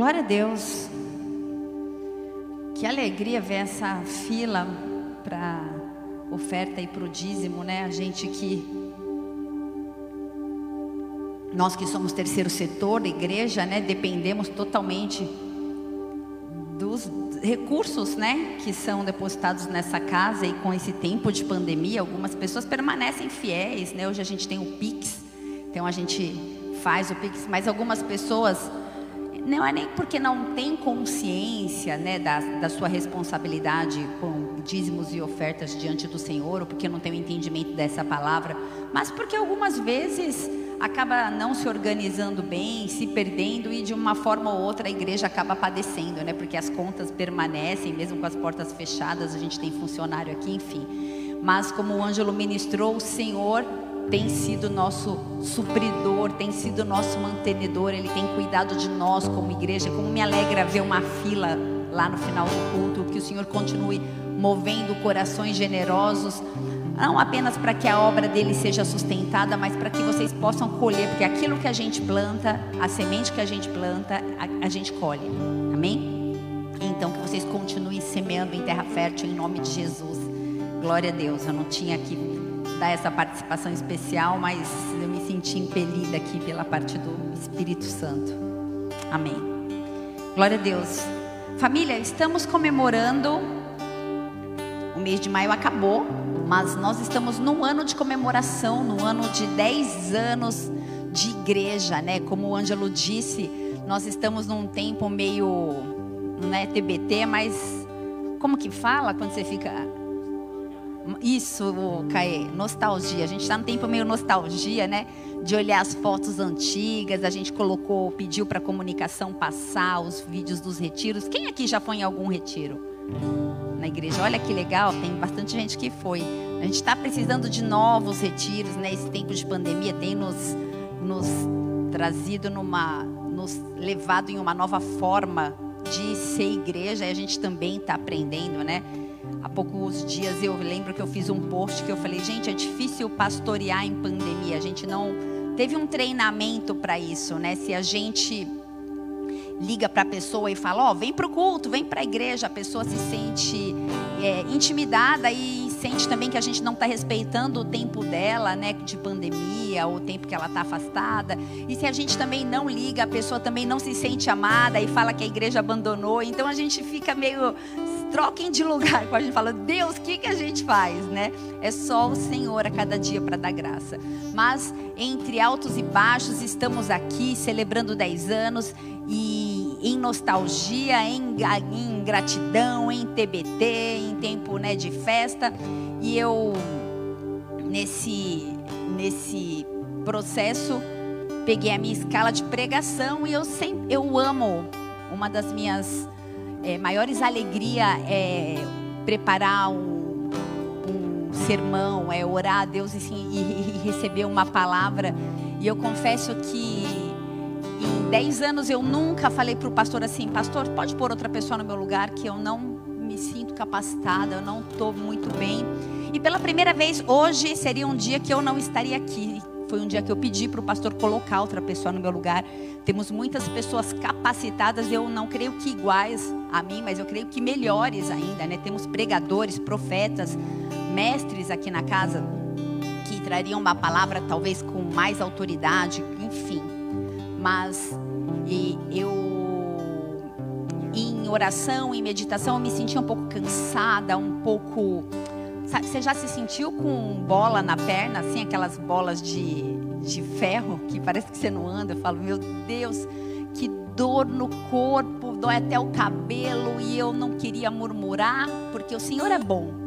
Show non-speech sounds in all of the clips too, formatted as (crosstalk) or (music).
Glória a Deus. Que alegria ver essa fila para oferta e para o dízimo, né? A gente que. Nós que somos terceiro setor, igreja, né? Dependemos totalmente dos recursos, né? Que são depositados nessa casa e com esse tempo de pandemia, algumas pessoas permanecem fiéis, né? Hoje a gente tem o Pix, então a gente faz o Pix, mas algumas pessoas não é nem porque não tem consciência né, da, da sua responsabilidade com dízimos e ofertas diante do Senhor, ou porque não tem o entendimento dessa palavra, mas porque algumas vezes acaba não se organizando bem, se perdendo e de uma forma ou outra a igreja acaba padecendo, né? Porque as contas permanecem, mesmo com as portas fechadas, a gente tem funcionário aqui, enfim. Mas como o Ângelo ministrou, o Senhor tem sido nosso supridor, tem sido nosso mantenedor, Ele tem cuidado de nós como igreja. Como me alegra ver uma fila lá no final do culto, que o Senhor continue movendo corações generosos, não apenas para que a obra dele seja sustentada, mas para que vocês possam colher, porque aquilo que a gente planta, a semente que a gente planta, a, a gente colhe. Amém? Então que vocês continuem semeando em terra fértil em nome de Jesus. Glória a Deus. Eu não tinha aqui dar essa participação especial, mas eu me senti impelida aqui pela parte do Espírito Santo. Amém. Glória a Deus. Família, estamos comemorando. O mês de maio acabou, mas nós estamos no ano de comemoração, no ano de 10 anos de igreja, né? Como o Ângelo disse, nós estamos num tempo meio, não é TBT, mas como que fala quando você fica isso, Caê, nostalgia. A gente está no tempo meio nostalgia, né? De olhar as fotos antigas. A gente colocou, pediu para a comunicação passar os vídeos dos retiros. Quem aqui já foi em algum retiro? Na igreja. Olha que legal, tem bastante gente que foi. A gente está precisando de novos retiros, né? Esse tempo de pandemia tem nos, nos trazido numa. nos levado em uma nova forma de ser igreja. E a gente também está aprendendo, né? Há poucos dias eu lembro que eu fiz um post que eu falei, gente, é difícil pastorear em pandemia. A gente não teve um treinamento para isso, né? Se a gente liga para a pessoa e fala, ó, oh, vem para o culto, vem para a igreja, a pessoa se sente é, intimidada e sente também que a gente não está respeitando o tempo dela, né, de pandemia, ou o tempo que ela está afastada. E se a gente também não liga, a pessoa também não se sente amada e fala que a igreja abandonou. Então a gente fica meio troquem de lugar. (laughs) Quando a gente fala, Deus, o que, que a gente faz, né? É só o Senhor a cada dia para dar graça. Mas entre altos e baixos, estamos aqui celebrando 10 anos e em nostalgia, em, em gratidão, em TBT, em tempo né, de festa. E eu, nesse, nesse processo, peguei a minha escala de pregação e eu sempre, eu amo uma das minhas é, maiores alegria é preparar um, um, sermão, é orar a Deus e, e, receber uma palavra. E eu confesso que em 10 anos eu nunca falei para o pastor assim, pastor, pode pôr outra pessoa no meu lugar que eu não me sinto capacitada, eu não estou muito bem. E pela primeira vez hoje seria um dia que eu não estaria aqui. Foi um dia que eu pedi para o pastor colocar outra pessoa no meu lugar. Temos muitas pessoas capacitadas, eu não creio que iguais a mim, mas eu creio que melhores ainda, né? Temos pregadores, profetas, mestres aqui na casa que trariam uma palavra talvez com mais autoridade. Mas e eu em oração, em meditação, eu me sentia um pouco cansada, um pouco Sabe, você já se sentiu com bola na perna, assim, aquelas bolas de, de ferro que parece que você não anda? Eu falo, meu Deus, que dor no corpo, dói até o cabelo e eu não queria murmurar, porque o Senhor é bom.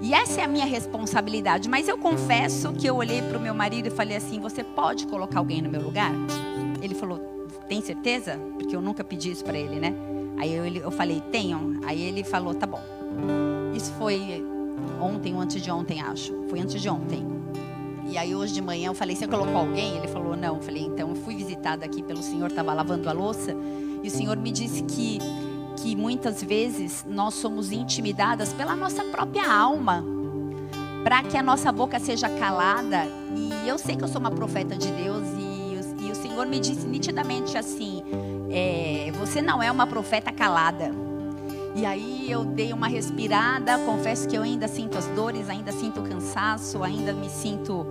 E essa é a minha responsabilidade. Mas eu confesso que eu olhei para o meu marido e falei assim: Você pode colocar alguém no meu lugar? Ele falou: Tem certeza? Porque eu nunca pedi isso para ele, né? Aí eu, eu falei: Tenho. Aí ele falou: Tá bom. Isso foi ontem ou antes de ontem, acho. Foi antes de ontem. E aí hoje de manhã eu falei, você colocou alguém? Ele falou, não. Eu falei, então eu fui visitada aqui pelo senhor, estava lavando a louça. E o senhor me disse que, que muitas vezes nós somos intimidadas pela nossa própria alma. Para que a nossa boca seja calada. E eu sei que eu sou uma profeta de Deus e Senhor me disse nitidamente assim: é, Você não é uma profeta calada. E aí eu dei uma respirada, confesso que eu ainda sinto as dores, ainda sinto o cansaço, ainda me sinto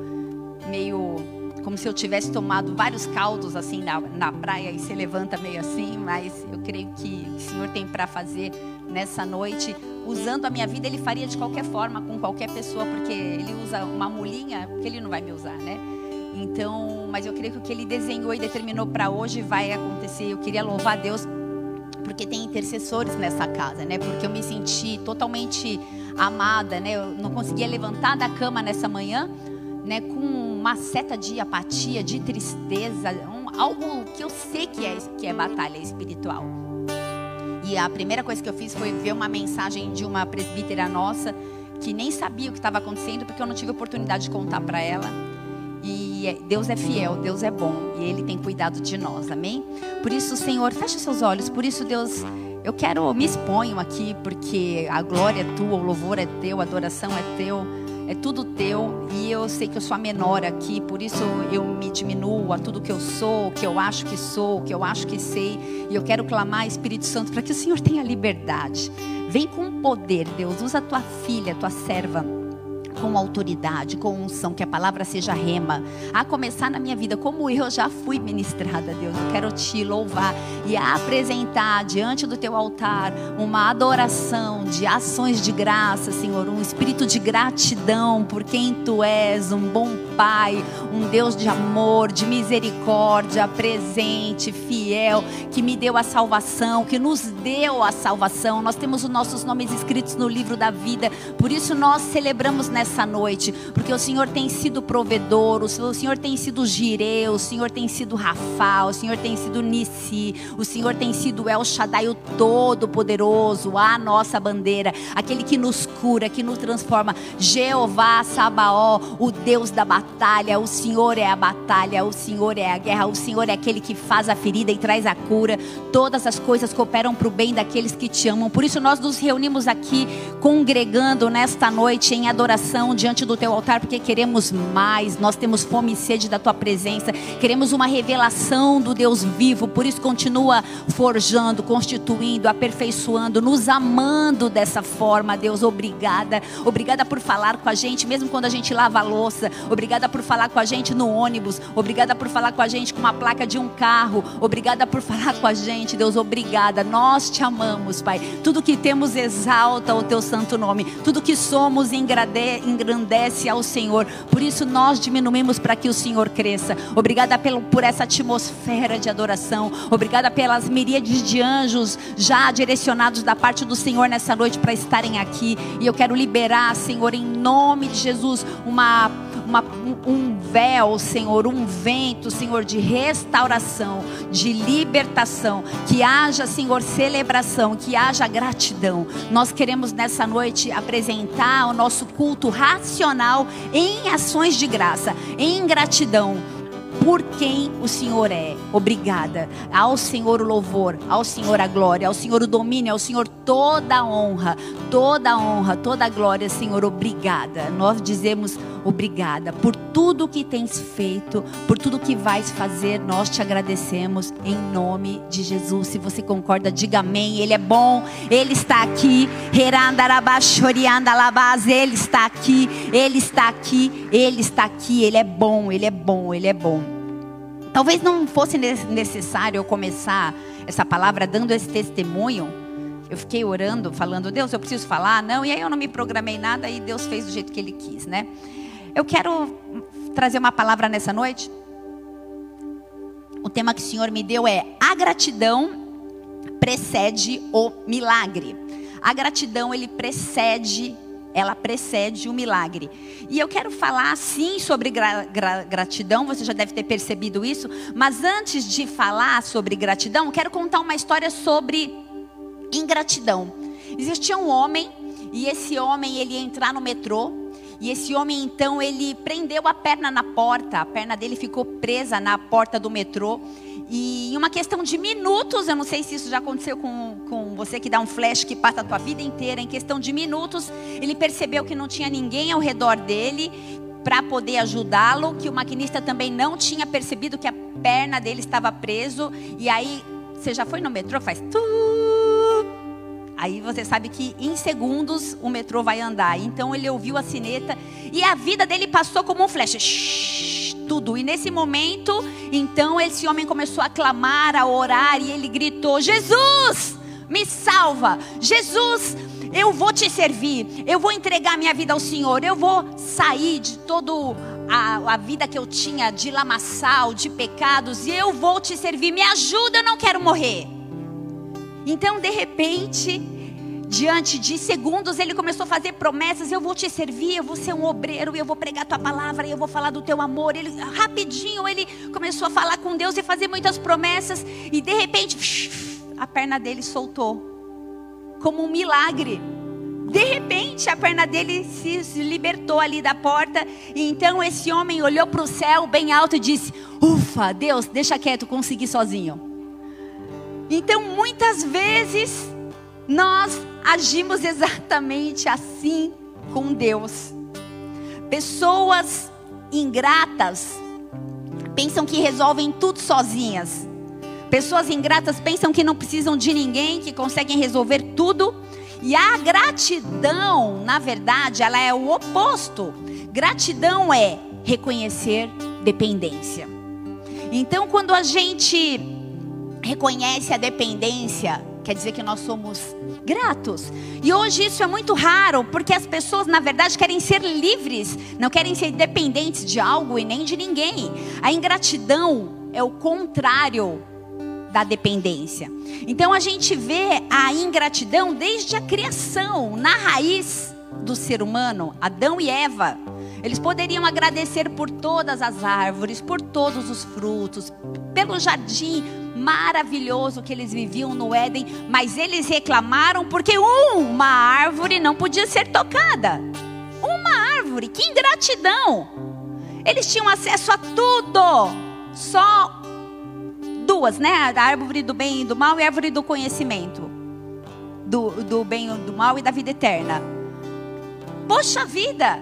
meio como se eu tivesse tomado vários caldos assim na, na praia e se levanta meio assim, mas eu creio que o Senhor tem para fazer nessa noite. Usando a minha vida, Ele faria de qualquer forma, com qualquer pessoa, porque Ele usa uma mulinha, que Ele não vai me usar, né? Então, mas eu creio que o que Ele desenhou e determinou para hoje vai acontecer. Eu queria louvar a Deus porque tem intercessores nessa casa, né? Porque eu me senti totalmente amada, né? Eu não conseguia levantar da cama nessa manhã, né? Com uma seta de apatia, de tristeza, um, algo que eu sei que é que é batalha espiritual. E a primeira coisa que eu fiz foi ver uma mensagem de uma presbítera nossa que nem sabia o que estava acontecendo porque eu não tive oportunidade de contar para ela. E é, Deus é fiel, Deus é bom e Ele tem cuidado de nós, amém? Por isso, Senhor, fecha seus olhos. Por isso, Deus, eu quero me exponho aqui porque a glória é tua, o louvor é teu, a adoração é teu é tudo teu e eu sei que eu sou a menor aqui, por isso eu me diminuo a tudo que eu sou, que eu acho que sou, que eu acho que sei, e eu quero clamar, Espírito Santo, para que o Senhor tenha liberdade. Vem com poder, Deus, usa a tua filha, tua serva com autoridade, com unção, que a palavra seja rema. A começar na minha vida, como eu já fui ministrada, Deus, eu quero te louvar e apresentar diante do teu altar uma adoração de ações de graça, Senhor, um espírito de gratidão por quem tu és, um bom Pai, um Deus de amor, de misericórdia, presente, fiel, que me deu a salvação, que nos deu a salvação. Nós temos os nossos nomes escritos no livro da vida, por isso nós celebramos nessa nessa noite, porque o Senhor tem sido provedor, o Senhor tem sido Gireu, o Senhor tem sido Rafa, o Senhor tem sido Nissi, o Senhor tem sido El Shaddai, o Todo-Poderoso, a nossa bandeira, aquele que nos cura, que nos transforma. Jeová Sabaó, o Deus da batalha, o Senhor é a batalha, o Senhor é a guerra, o Senhor é aquele que faz a ferida e traz a cura. Todas as coisas cooperam para o bem daqueles que te amam. Por isso nós nos reunimos aqui congregando nesta noite em adoração diante do teu altar, porque queremos mais, nós temos fome e sede da tua presença, queremos uma revelação do Deus vivo, por isso continua forjando, constituindo, aperfeiçoando, nos amando dessa forma, Deus, obrigada, obrigada por falar com a gente, mesmo quando a gente lava a louça, obrigada por falar com a gente no ônibus, obrigada por falar com a gente com uma placa de um carro, obrigada por falar com a gente, Deus, obrigada, nós te amamos, Pai, tudo que temos exalta o teu santo nome, tudo que somos engrandece engrandece ao Senhor. Por isso nós diminuímos para que o Senhor cresça. Obrigada pelo, por essa atmosfera de adoração. Obrigada pelas miríades de anjos já direcionados da parte do Senhor nessa noite para estarem aqui. E eu quero liberar, Senhor, em nome de Jesus, uma uma, um véu, Senhor, um vento, Senhor, de restauração, de libertação. Que haja, Senhor, celebração, que haja gratidão. Nós queremos nessa noite apresentar o nosso culto racional em ações de graça, em gratidão por quem o Senhor é. Obrigada. Ao Senhor o louvor, ao Senhor a glória, ao Senhor o domínio, ao Senhor toda a honra, toda a honra, toda a glória, Senhor. Obrigada. Nós dizemos obrigada por tudo que tens feito, por tudo que vais fazer. Nós te agradecemos em nome de Jesus. Se você concorda, diga amém. Ele é bom, ele está aqui. Ele está aqui, ele está aqui, ele está aqui. Ele é bom, ele é bom, ele é bom. Talvez não fosse necessário eu começar essa palavra dando esse testemunho. Eu fiquei orando, falando, Deus, eu preciso falar. Não, e aí eu não me programei nada e Deus fez do jeito que Ele quis, né? Eu quero trazer uma palavra nessa noite. O tema que o Senhor me deu é: a gratidão precede o milagre. A gratidão ele precede, ela precede o milagre. E eu quero falar sim sobre gra gra gratidão, você já deve ter percebido isso, mas antes de falar sobre gratidão, quero contar uma história sobre ingratidão. Existia um homem e esse homem ele ia entrar no metrô e esse homem então ele prendeu a perna na porta, a perna dele ficou presa na porta do metrô. E em uma questão de minutos, eu não sei se isso já aconteceu com, com você que dá um flash que passa a tua vida inteira, em questão de minutos, ele percebeu que não tinha ninguém ao redor dele para poder ajudá-lo, que o maquinista também não tinha percebido que a perna dele estava preso. E aí, você já foi no metrô? Faz tu. Aí você sabe que em segundos o metrô vai andar. Então ele ouviu a sineta e a vida dele passou como um flash. Shhh, tudo. E nesse momento, então esse homem começou a clamar, a orar e ele gritou: Jesus, me salva! Jesus, eu vou te servir, eu vou entregar minha vida ao Senhor, eu vou sair de todo a, a, vida que eu tinha de lamaçal, de pecados, e eu vou te servir, me ajuda, eu não quero morrer. Então, de repente, diante de segundos, ele começou a fazer promessas: eu vou te servir, eu vou ser um obreiro, eu vou pregar tua palavra, eu vou falar do teu amor. Ele, rapidinho, ele começou a falar com Deus e fazer muitas promessas, e de repente, a perna dele soltou como um milagre. De repente, a perna dele se libertou ali da porta. E então esse homem olhou para o céu bem alto e disse: Ufa, Deus, deixa quieto, consegui sozinho. Então, muitas vezes, nós agimos exatamente assim com Deus. Pessoas ingratas pensam que resolvem tudo sozinhas. Pessoas ingratas pensam que não precisam de ninguém, que conseguem resolver tudo. E a gratidão, na verdade, ela é o oposto. Gratidão é reconhecer dependência. Então, quando a gente reconhece a dependência, quer dizer que nós somos gratos. E hoje isso é muito raro, porque as pessoas, na verdade, querem ser livres, não querem ser dependentes de algo e nem de ninguém. A ingratidão é o contrário da dependência. Então a gente vê a ingratidão desde a criação, na raiz do ser humano, Adão e Eva. Eles poderiam agradecer por todas as árvores, por todos os frutos, pelo jardim maravilhoso que eles viviam no Éden, mas eles reclamaram porque uma árvore não podia ser tocada. Uma árvore, que ingratidão! Eles tinham acesso a tudo, só duas, né? A árvore do bem e do mal e a árvore do conhecimento. Do, do bem e do mal e da vida eterna. Poxa vida!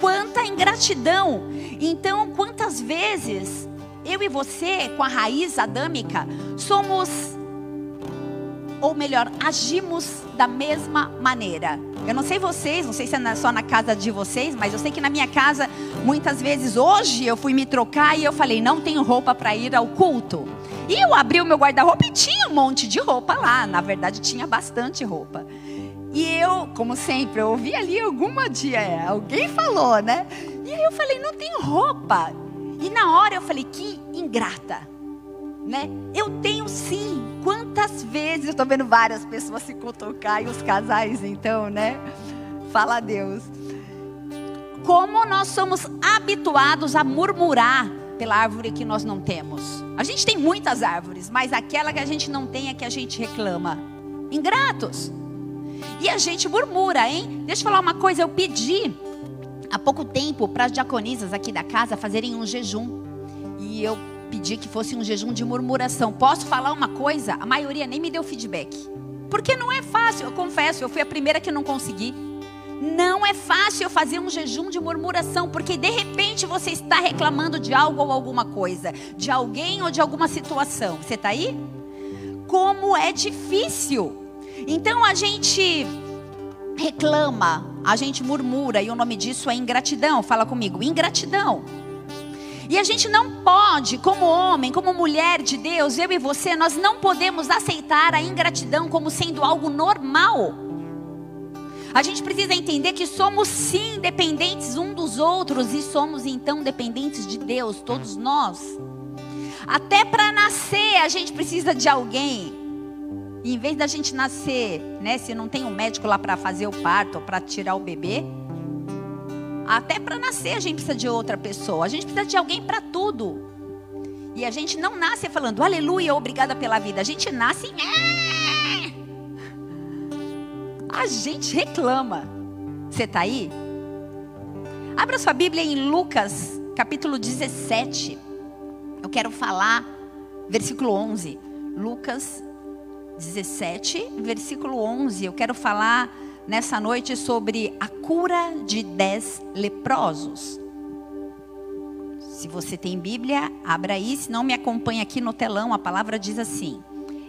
Quanta ingratidão! Então, quantas vezes eu e você, com a raiz adâmica, somos, ou melhor, agimos da mesma maneira. Eu não sei vocês, não sei se é só na casa de vocês, mas eu sei que na minha casa, muitas vezes, hoje eu fui me trocar e eu falei, não tenho roupa para ir ao culto. E eu abri o meu guarda-roupa e tinha um monte de roupa lá. Na verdade, tinha bastante roupa. E eu, como sempre, eu ouvi ali alguma dia, é, alguém falou, né? E aí eu falei, não tenho roupa. E na hora eu falei, que ingrata. Né? Eu tenho sim. Quantas vezes eu estou vendo várias pessoas se cutucar e os casais, então, né? Fala a Deus. Como nós somos habituados a murmurar pela árvore que nós não temos. A gente tem muitas árvores, mas aquela que a gente não tem é que a gente reclama. Ingratos. E a gente murmura, hein? Deixa eu falar uma coisa, eu pedi há pouco tempo para as diaconisas aqui da casa fazerem um jejum. E eu pedi que fosse um jejum de murmuração. Posso falar uma coisa? A maioria nem me deu feedback. Porque não é fácil, eu confesso, eu fui a primeira que não consegui. Não é fácil fazer um jejum de murmuração, porque de repente você está reclamando de algo ou alguma coisa, de alguém ou de alguma situação. Você está aí? Como é difícil. Então a gente reclama, a gente murmura, e o nome disso é ingratidão. Fala comigo, ingratidão. E a gente não pode, como homem, como mulher de Deus, eu e você, nós não podemos aceitar a ingratidão como sendo algo normal. A gente precisa entender que somos sim dependentes um dos outros e somos então dependentes de Deus, todos nós. Até para nascer a gente precisa de alguém. E em vez da gente nascer, né, se não tem um médico lá para fazer o parto para tirar o bebê, até para nascer a gente precisa de outra pessoa. A gente precisa de alguém para tudo. E a gente não nasce falando aleluia, obrigada pela vida. A gente nasce. A gente reclama. Você está aí? Abra sua Bíblia em Lucas, capítulo 17. Eu quero falar, versículo 11. Lucas 17, versículo 11. Eu quero falar nessa noite sobre a cura de dez leprosos. Se você tem Bíblia, abra aí, se não me acompanha aqui no telão, a palavra diz assim: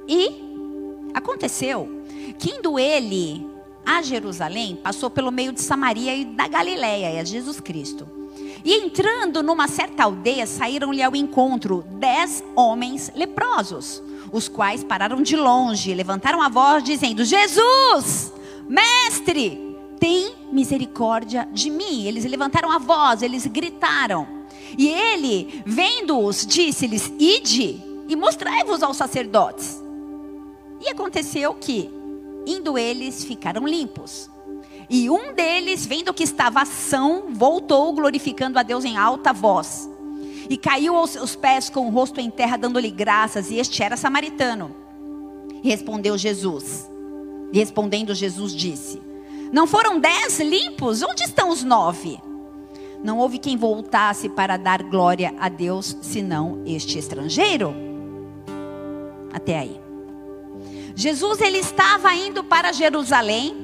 E aconteceu que indo ele a Jerusalém, passou pelo meio de Samaria e da Galiléia, é Jesus Cristo. E entrando numa certa aldeia, saíram-lhe ao encontro dez homens leprosos, os quais pararam de longe, levantaram a voz, dizendo: Jesus, mestre, tem misericórdia de mim. Eles levantaram a voz, eles gritaram. E ele, vendo-os, disse-lhes: Ide e mostrai-vos aos sacerdotes. E aconteceu que, indo eles, ficaram limpos. E um deles, vendo que estava ação, voltou glorificando a Deus em alta voz. E caiu aos seus pés com o rosto em terra, dando-lhe graças, e este era samaritano. Respondeu Jesus. Respondendo Jesus disse: Não foram dez limpos? Onde estão os nove? Não houve quem voltasse para dar glória a Deus, senão este estrangeiro. Até aí. Jesus ele estava indo para Jerusalém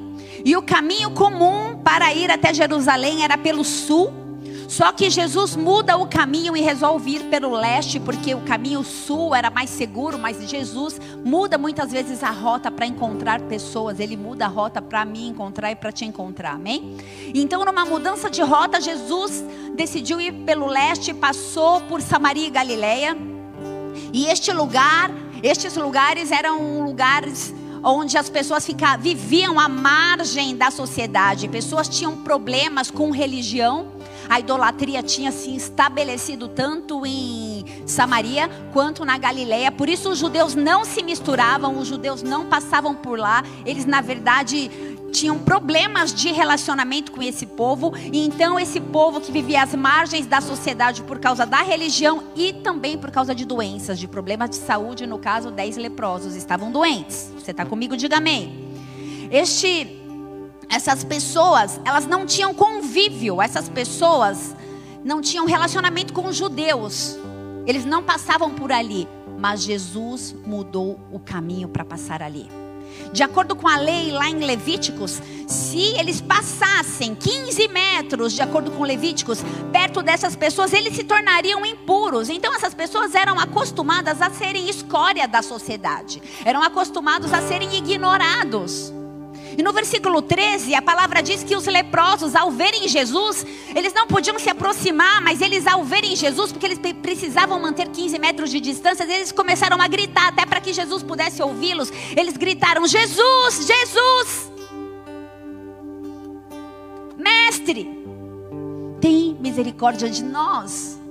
e o caminho comum para ir até Jerusalém era pelo sul. Só que Jesus muda o caminho e resolve ir pelo leste, porque o caminho sul era mais seguro, mas Jesus muda muitas vezes a rota para encontrar pessoas, ele muda a rota para me encontrar e para te encontrar, amém? Então, numa mudança de rota, Jesus decidiu ir pelo leste, passou por Samaria e Galileia, e este lugar, estes lugares eram lugares onde as pessoas ficavam, viviam à margem da sociedade. Pessoas tinham problemas com religião. A idolatria tinha se estabelecido tanto em Samaria quanto na Galileia. Por isso os judeus não se misturavam, os judeus não passavam por lá. Eles, na verdade, tinham problemas de relacionamento com esse povo, e então esse povo que vivia às margens da sociedade por causa da religião e também por causa de doenças, de problemas de saúde, no caso, dez leprosos estavam doentes. Você está comigo? Diga amém. Este, essas pessoas, elas não tinham convívio, essas pessoas não tinham relacionamento com os judeus, eles não passavam por ali, mas Jesus mudou o caminho para passar ali. De acordo com a lei lá em Levíticos, se eles passassem 15 metros, de acordo com Levíticos, perto dessas pessoas, eles se tornariam impuros. Então essas pessoas eram acostumadas a serem escória da sociedade, eram acostumados a serem ignorados. E no versículo 13, a palavra diz que os leprosos, ao verem Jesus, eles não podiam se aproximar, mas eles, ao verem Jesus, porque eles precisavam manter 15 metros de distância, eles começaram a gritar, até para que Jesus pudesse ouvi-los. Eles gritaram: Jesus, Jesus, Mestre, tem misericórdia de nós.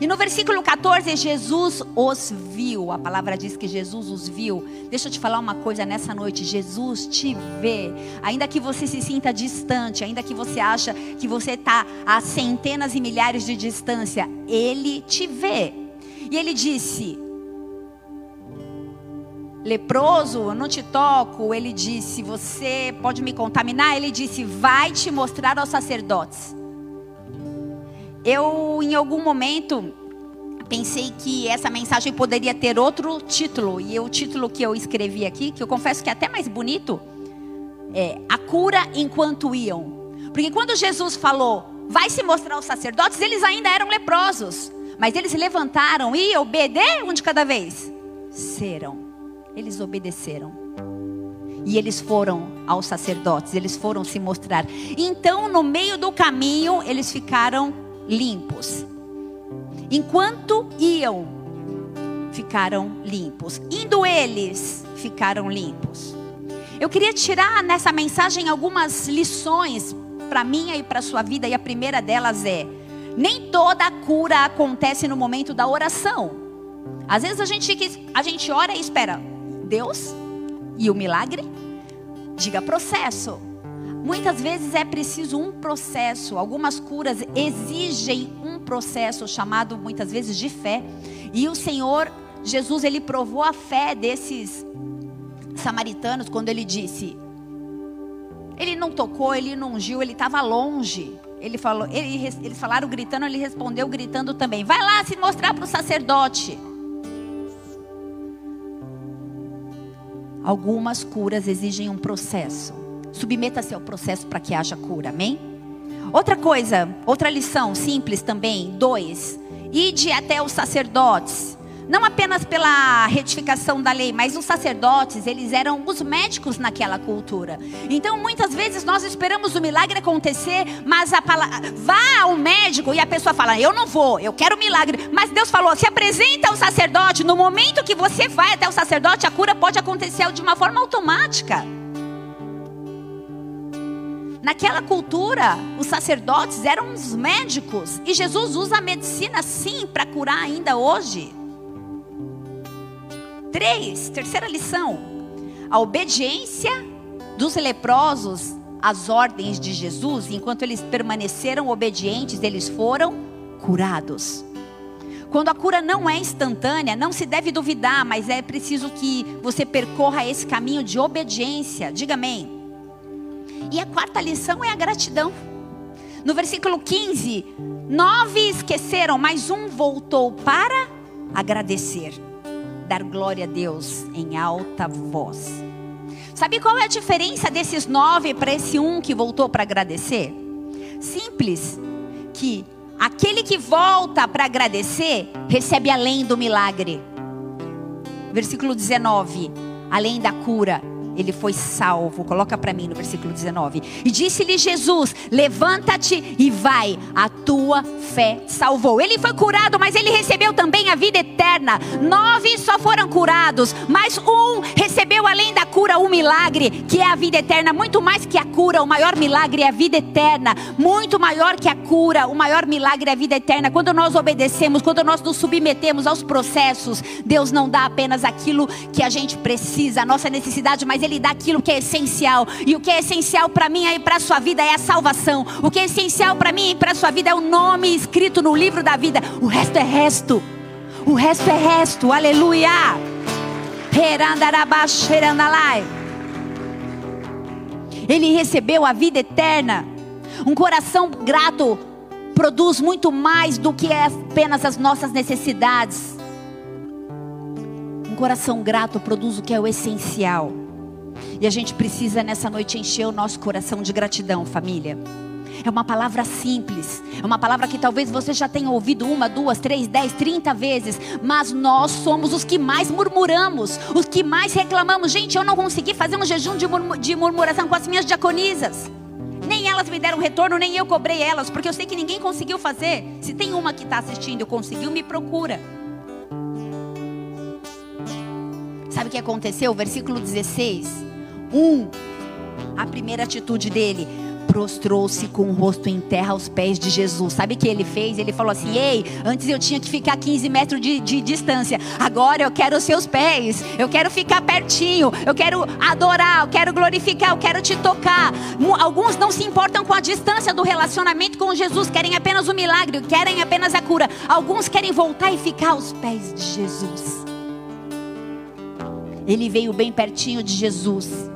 E no versículo 14, Jesus os viu. A palavra diz que Jesus os viu. Deixa eu te falar uma coisa nessa noite. Jesus te vê. Ainda que você se sinta distante, ainda que você acha que você está a centenas e milhares de distância, Ele te vê. E Ele disse: Leproso, eu não te toco. Ele disse: Você pode me contaminar? Ele disse: Vai te mostrar aos sacerdotes. Eu, em algum momento, pensei que essa mensagem poderia ter outro título. E o título que eu escrevi aqui, que eu confesso que é até mais bonito, é A Cura Enquanto Iam. Porque quando Jesus falou, vai se mostrar aos sacerdotes, eles ainda eram leprosos. Mas eles levantaram e obedeceram um de cada vez. Serão. Eles obedeceram. E eles foram aos sacerdotes, eles foram se mostrar. Então, no meio do caminho, eles ficaram limpos. Enquanto iam, ficaram limpos. Indo eles, ficaram limpos. Eu queria tirar nessa mensagem algumas lições para minha e para sua vida, e a primeira delas é: nem toda cura acontece no momento da oração. Às vezes a gente, a gente ora e espera, Deus e o milagre? Diga processo. Muitas vezes é preciso um processo. Algumas curas exigem um processo chamado muitas vezes de fé. E o Senhor Jesus ele provou a fé desses samaritanos quando ele disse: ele não tocou, ele não ungiu, ele estava longe. Ele falou, ele, eles falaram gritando, ele respondeu gritando também: vai lá se mostrar para o sacerdote. Algumas curas exigem um processo. Submeta-se ao processo para que haja cura, amém? Outra coisa, outra lição simples também. Dois. Ide até os sacerdotes não apenas pela retificação da lei, mas os sacerdotes, eles eram os médicos naquela cultura. Então, muitas vezes nós esperamos o milagre acontecer, mas a palavra, vá ao médico e a pessoa fala: "Eu não vou, eu quero o milagre". Mas Deus falou: "Se apresenta ao sacerdote, no momento que você vai até o sacerdote, a cura pode acontecer de uma forma automática". Naquela cultura, os sacerdotes eram os médicos e Jesus usa a medicina sim para curar ainda hoje. Três, terceira lição: a obediência dos leprosos às ordens de Jesus, enquanto eles permaneceram obedientes, eles foram curados. Quando a cura não é instantânea, não se deve duvidar, mas é preciso que você percorra esse caminho de obediência. Diga amém. E a quarta lição é a gratidão. No versículo 15, nove esqueceram, mas um voltou para agradecer dar glória a Deus em alta voz. Sabe qual é a diferença desses nove para esse um que voltou para agradecer? Simples, que aquele que volta para agradecer recebe além do milagre. Versículo 19: além da cura, ele foi salvo. Coloca para mim no versículo 19. E disse-lhe Jesus: Levanta-te e vai, a tua fé salvou. Ele foi curado, mas ele recebeu também a vida eterna. Nove só foram curados, mas um recebeu além da cura um milagre, que é a vida eterna. Muito mais que a cura, o maior milagre é a vida eterna. Muito maior que a cura, o maior milagre é a vida eterna. Quando nós obedecemos, quando nós nos submetemos aos processos, Deus não dá apenas aquilo que a gente precisa, a nossa necessidade, mas Ele ele dá aquilo que é essencial. E o que é essencial para mim e para a sua vida é a salvação. O que é essencial para mim e para a sua vida é o nome escrito no livro da vida. O resto é resto. O resto é resto. Aleluia. Ele recebeu a vida eterna. Um coração grato produz muito mais do que apenas as nossas necessidades. Um coração grato produz o que é o essencial. E a gente precisa nessa noite encher o nosso coração de gratidão, família. É uma palavra simples, é uma palavra que talvez você já tenha ouvido uma, duas, três, dez, trinta vezes, mas nós somos os que mais murmuramos, os que mais reclamamos. Gente, eu não consegui fazer um jejum de, de murmuração com as minhas diaconisas. Nem elas me deram retorno, nem eu cobrei elas, porque eu sei que ninguém conseguiu fazer. Se tem uma que está assistindo e conseguiu, me procura. Sabe o que aconteceu? Versículo 16. Um, a primeira atitude dele, prostrou-se com o rosto em terra aos pés de Jesus. Sabe o que ele fez? Ele falou assim: Ei, antes eu tinha que ficar 15 metros de, de, distância, agora eu quero os seus pés, eu quero ficar pertinho, eu quero adorar, eu quero glorificar, eu quero te tocar. Alguns não se importam com a distância do relacionamento com Jesus, querem apenas o milagre, querem apenas a cura. Alguns querem voltar e ficar aos pés de Jesus. Ele veio bem pertinho de Jesus.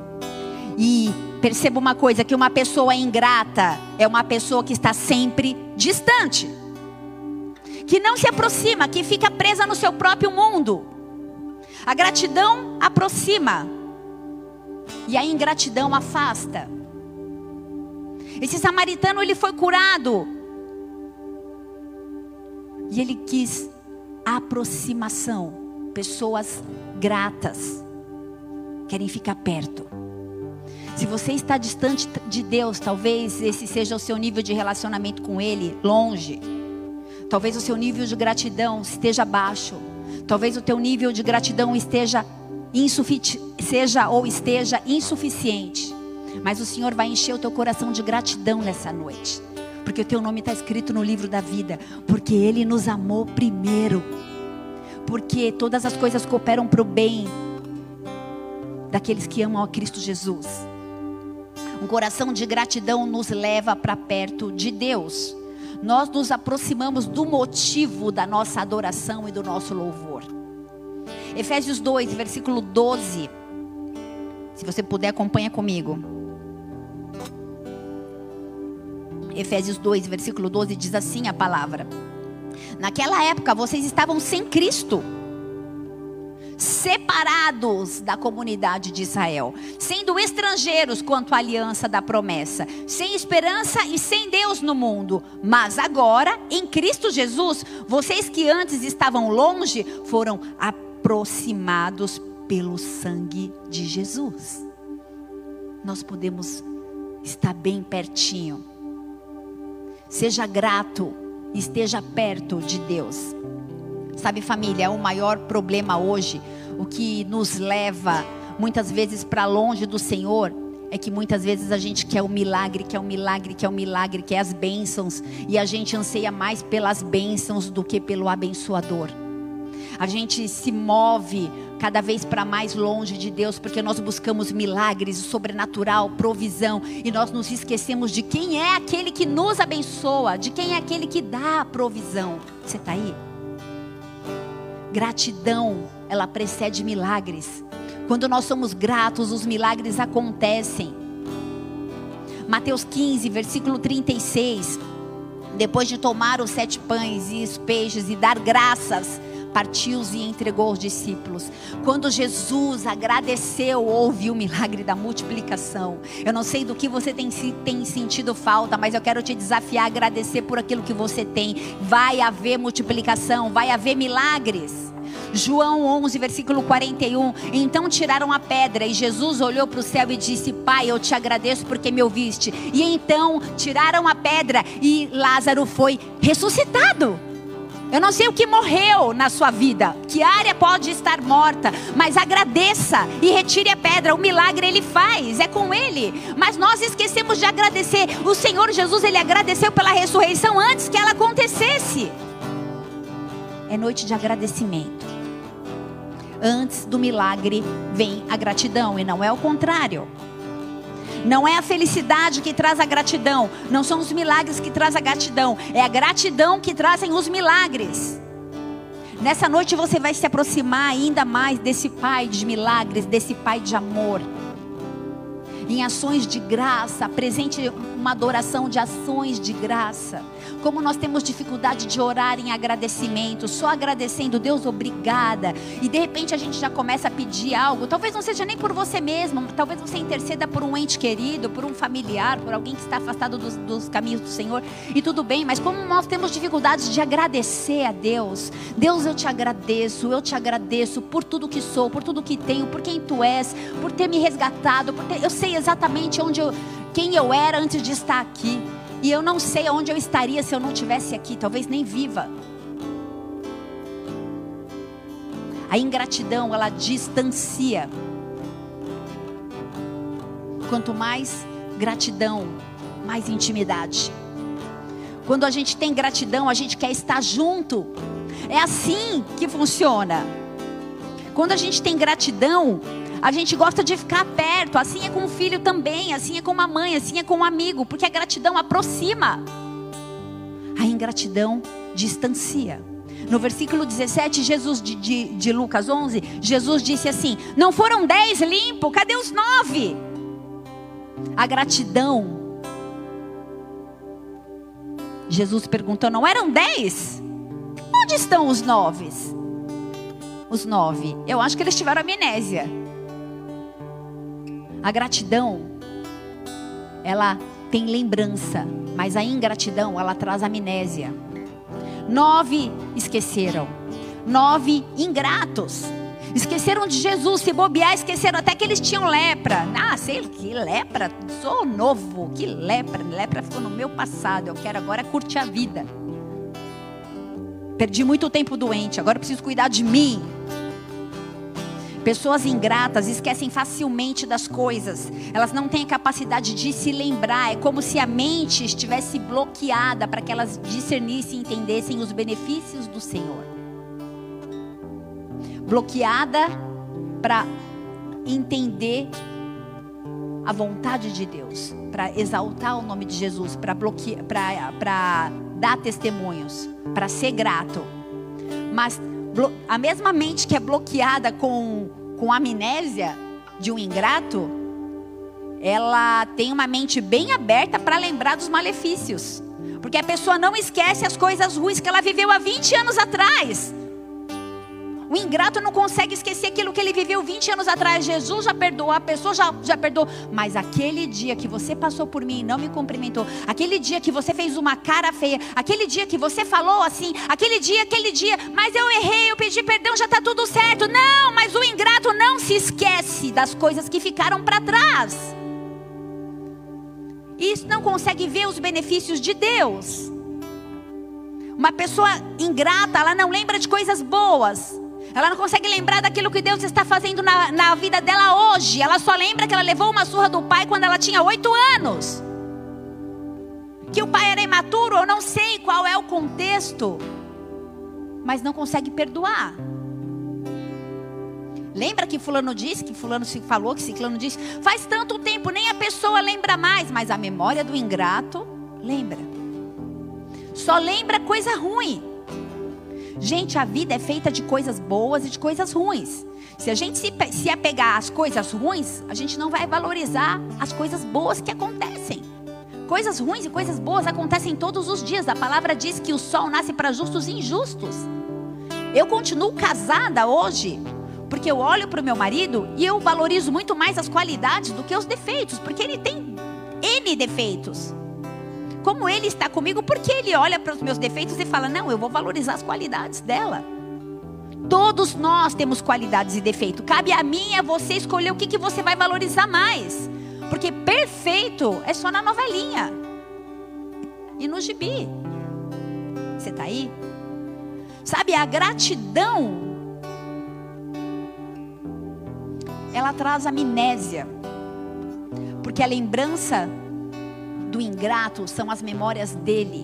E perceba uma coisa: que uma pessoa ingrata é uma pessoa que está sempre distante, que não se aproxima, que fica presa no seu próprio mundo. A gratidão aproxima, e a ingratidão afasta. Esse samaritano ele foi curado, e ele quis aproximação, pessoas gratas, querem ficar perto. Se você está distante de Deus, talvez esse seja o seu nível de relacionamento com Ele, longe. Talvez o seu nível de gratidão esteja baixo. Talvez o teu nível de gratidão esteja seja ou esteja insuficiente. Mas o Senhor vai encher o teu coração de gratidão nessa noite. Porque o teu nome está escrito no livro da vida. Porque Ele nos amou primeiro. Porque todas as coisas cooperam para o bem daqueles que amam a Cristo Jesus. Um coração de gratidão nos leva para perto de Deus. Nós nos aproximamos do motivo da nossa adoração e do nosso louvor. Efésios 2, versículo 12. Se você puder, acompanha comigo. Efésios 2, versículo 12 diz assim a palavra: Naquela época vocês estavam sem Cristo separados da comunidade de Israel, sendo estrangeiros quanto à aliança da promessa, sem esperança e sem Deus no mundo. Mas agora, em Cristo Jesus, vocês que antes estavam longe foram aproximados pelo sangue de Jesus. Nós podemos estar bem pertinho. Seja grato, esteja perto de Deus. Sabe, família, o maior problema hoje, o que nos leva muitas vezes para longe do Senhor, é que muitas vezes a gente quer o milagre, quer o milagre, quer o milagre, quer as bênçãos, e a gente anseia mais pelas bênçãos do que pelo abençoador. A gente se move cada vez para mais longe de Deus, porque nós buscamos milagres, sobrenatural, provisão, e nós nos esquecemos de quem é aquele que nos abençoa, de quem é aquele que dá a provisão. Você está aí? Gratidão, ela precede milagres. Quando nós somos gratos, os milagres acontecem. Mateus 15, versículo 36. Depois de tomar os sete pães e os peixes e dar graças, partiu-os e entregou aos discípulos. Quando Jesus agradeceu, houve o milagre da multiplicação. Eu não sei do que você tem, tem sentido falta, mas eu quero te desafiar a agradecer por aquilo que você tem. Vai haver multiplicação, vai haver milagres. João 11, versículo 41. Então tiraram a pedra e Jesus olhou para o céu e disse: Pai, eu te agradeço porque me ouviste. E então tiraram a pedra e Lázaro foi ressuscitado. Eu não sei o que morreu na sua vida, que área pode estar morta, mas agradeça e retire a pedra. O milagre ele faz, é com ele. Mas nós esquecemos de agradecer. O Senhor Jesus, ele agradeceu pela ressurreição antes que ela acontecesse. É noite de agradecimento. Antes do milagre vem a gratidão e não é o contrário. Não é a felicidade que traz a gratidão, não são os milagres que traz a gratidão, é a gratidão que trazem os milagres. Nessa noite você vai se aproximar ainda mais desse Pai de milagres, desse Pai de amor em ações de graça, apresente uma adoração de ações de graça. Como nós temos dificuldade de orar em agradecimento, só agradecendo, Deus, obrigada. E de repente a gente já começa a pedir algo, talvez não seja nem por você mesmo, talvez você interceda por um ente querido, por um familiar, por alguém que está afastado dos, dos caminhos do Senhor. E tudo bem, mas como nós temos dificuldades de agradecer a Deus, Deus, eu te agradeço, eu te agradeço por tudo que sou, por tudo que tenho, por quem tu és, por ter me resgatado, por ter, eu sei exatamente onde eu, quem eu era antes de estar aqui. E eu não sei onde eu estaria se eu não tivesse aqui, talvez nem viva. A ingratidão, ela distancia. Quanto mais gratidão, mais intimidade. Quando a gente tem gratidão, a gente quer estar junto. É assim que funciona. Quando a gente tem gratidão, a gente gosta de ficar perto, assim é com o filho também, assim é com a mãe, assim é com um amigo, porque a gratidão aproxima. A ingratidão distancia. No versículo 17, Jesus de, de, de, Lucas 11, Jesus disse assim: Não foram dez limpos, cadê os nove? A gratidão. Jesus perguntou: Não eram dez? Onde estão os nove? Os nove. Eu acho que eles tiveram amnésia. A gratidão, ela tem lembrança, mas a ingratidão, ela traz amnésia. Nove esqueceram. Nove ingratos. Esqueceram de Jesus, se bobear, esqueceram até que eles tinham lepra. Ah, sei que lepra, sou novo, que lepra. Lepra ficou no meu passado, eu quero agora curtir a vida. Perdi muito tempo doente, agora preciso cuidar de mim. Pessoas ingratas esquecem facilmente das coisas. Elas não têm a capacidade de se lembrar. É como se a mente estivesse bloqueada para que elas discernissem e entendessem os benefícios do Senhor. Bloqueada para entender a vontade de Deus, para exaltar o nome de Jesus, para para dar testemunhos, para ser grato. Mas a mesma mente que é bloqueada com, com amnésia de um ingrato, ela tem uma mente bem aberta para lembrar dos malefícios. Porque a pessoa não esquece as coisas ruins que ela viveu há 20 anos atrás. O ingrato não consegue esquecer aquilo que ele viveu 20 anos atrás. Jesus já perdoou, a pessoa já, já perdoou. Mas aquele dia que você passou por mim e não me cumprimentou, aquele dia que você fez uma cara feia, aquele dia que você falou assim, aquele dia, aquele dia, mas eu errei, eu pedi perdão, já está tudo certo. Não, mas o ingrato não se esquece das coisas que ficaram para trás. E isso não consegue ver os benefícios de Deus. Uma pessoa ingrata, ela não lembra de coisas boas. Ela não consegue lembrar daquilo que Deus está fazendo na, na vida dela hoje. Ela só lembra que ela levou uma surra do pai quando ela tinha oito anos. Que o pai era imaturo, eu não sei qual é o contexto. Mas não consegue perdoar. Lembra que fulano disse, que fulano se falou, que ciclano disse. Faz tanto tempo, nem a pessoa lembra mais. Mas a memória do ingrato lembra. Só lembra coisa ruim. Gente, a vida é feita de coisas boas e de coisas ruins. Se a gente se, se apegar às coisas ruins, a gente não vai valorizar as coisas boas que acontecem. Coisas ruins e coisas boas acontecem todos os dias. A palavra diz que o sol nasce para justos e injustos. Eu continuo casada hoje porque eu olho para o meu marido e eu valorizo muito mais as qualidades do que os defeitos, porque ele tem N defeitos como Ele está comigo, porque Ele olha para os meus defeitos e fala: Não, eu vou valorizar as qualidades dela. Todos nós temos qualidades e defeitos. Cabe a mim e a você escolher o que, que você vai valorizar mais. Porque perfeito é só na novelinha e no gibi. Você está aí? Sabe, a gratidão, ela traz amnésia. Porque a lembrança do ingrato são as memórias dele.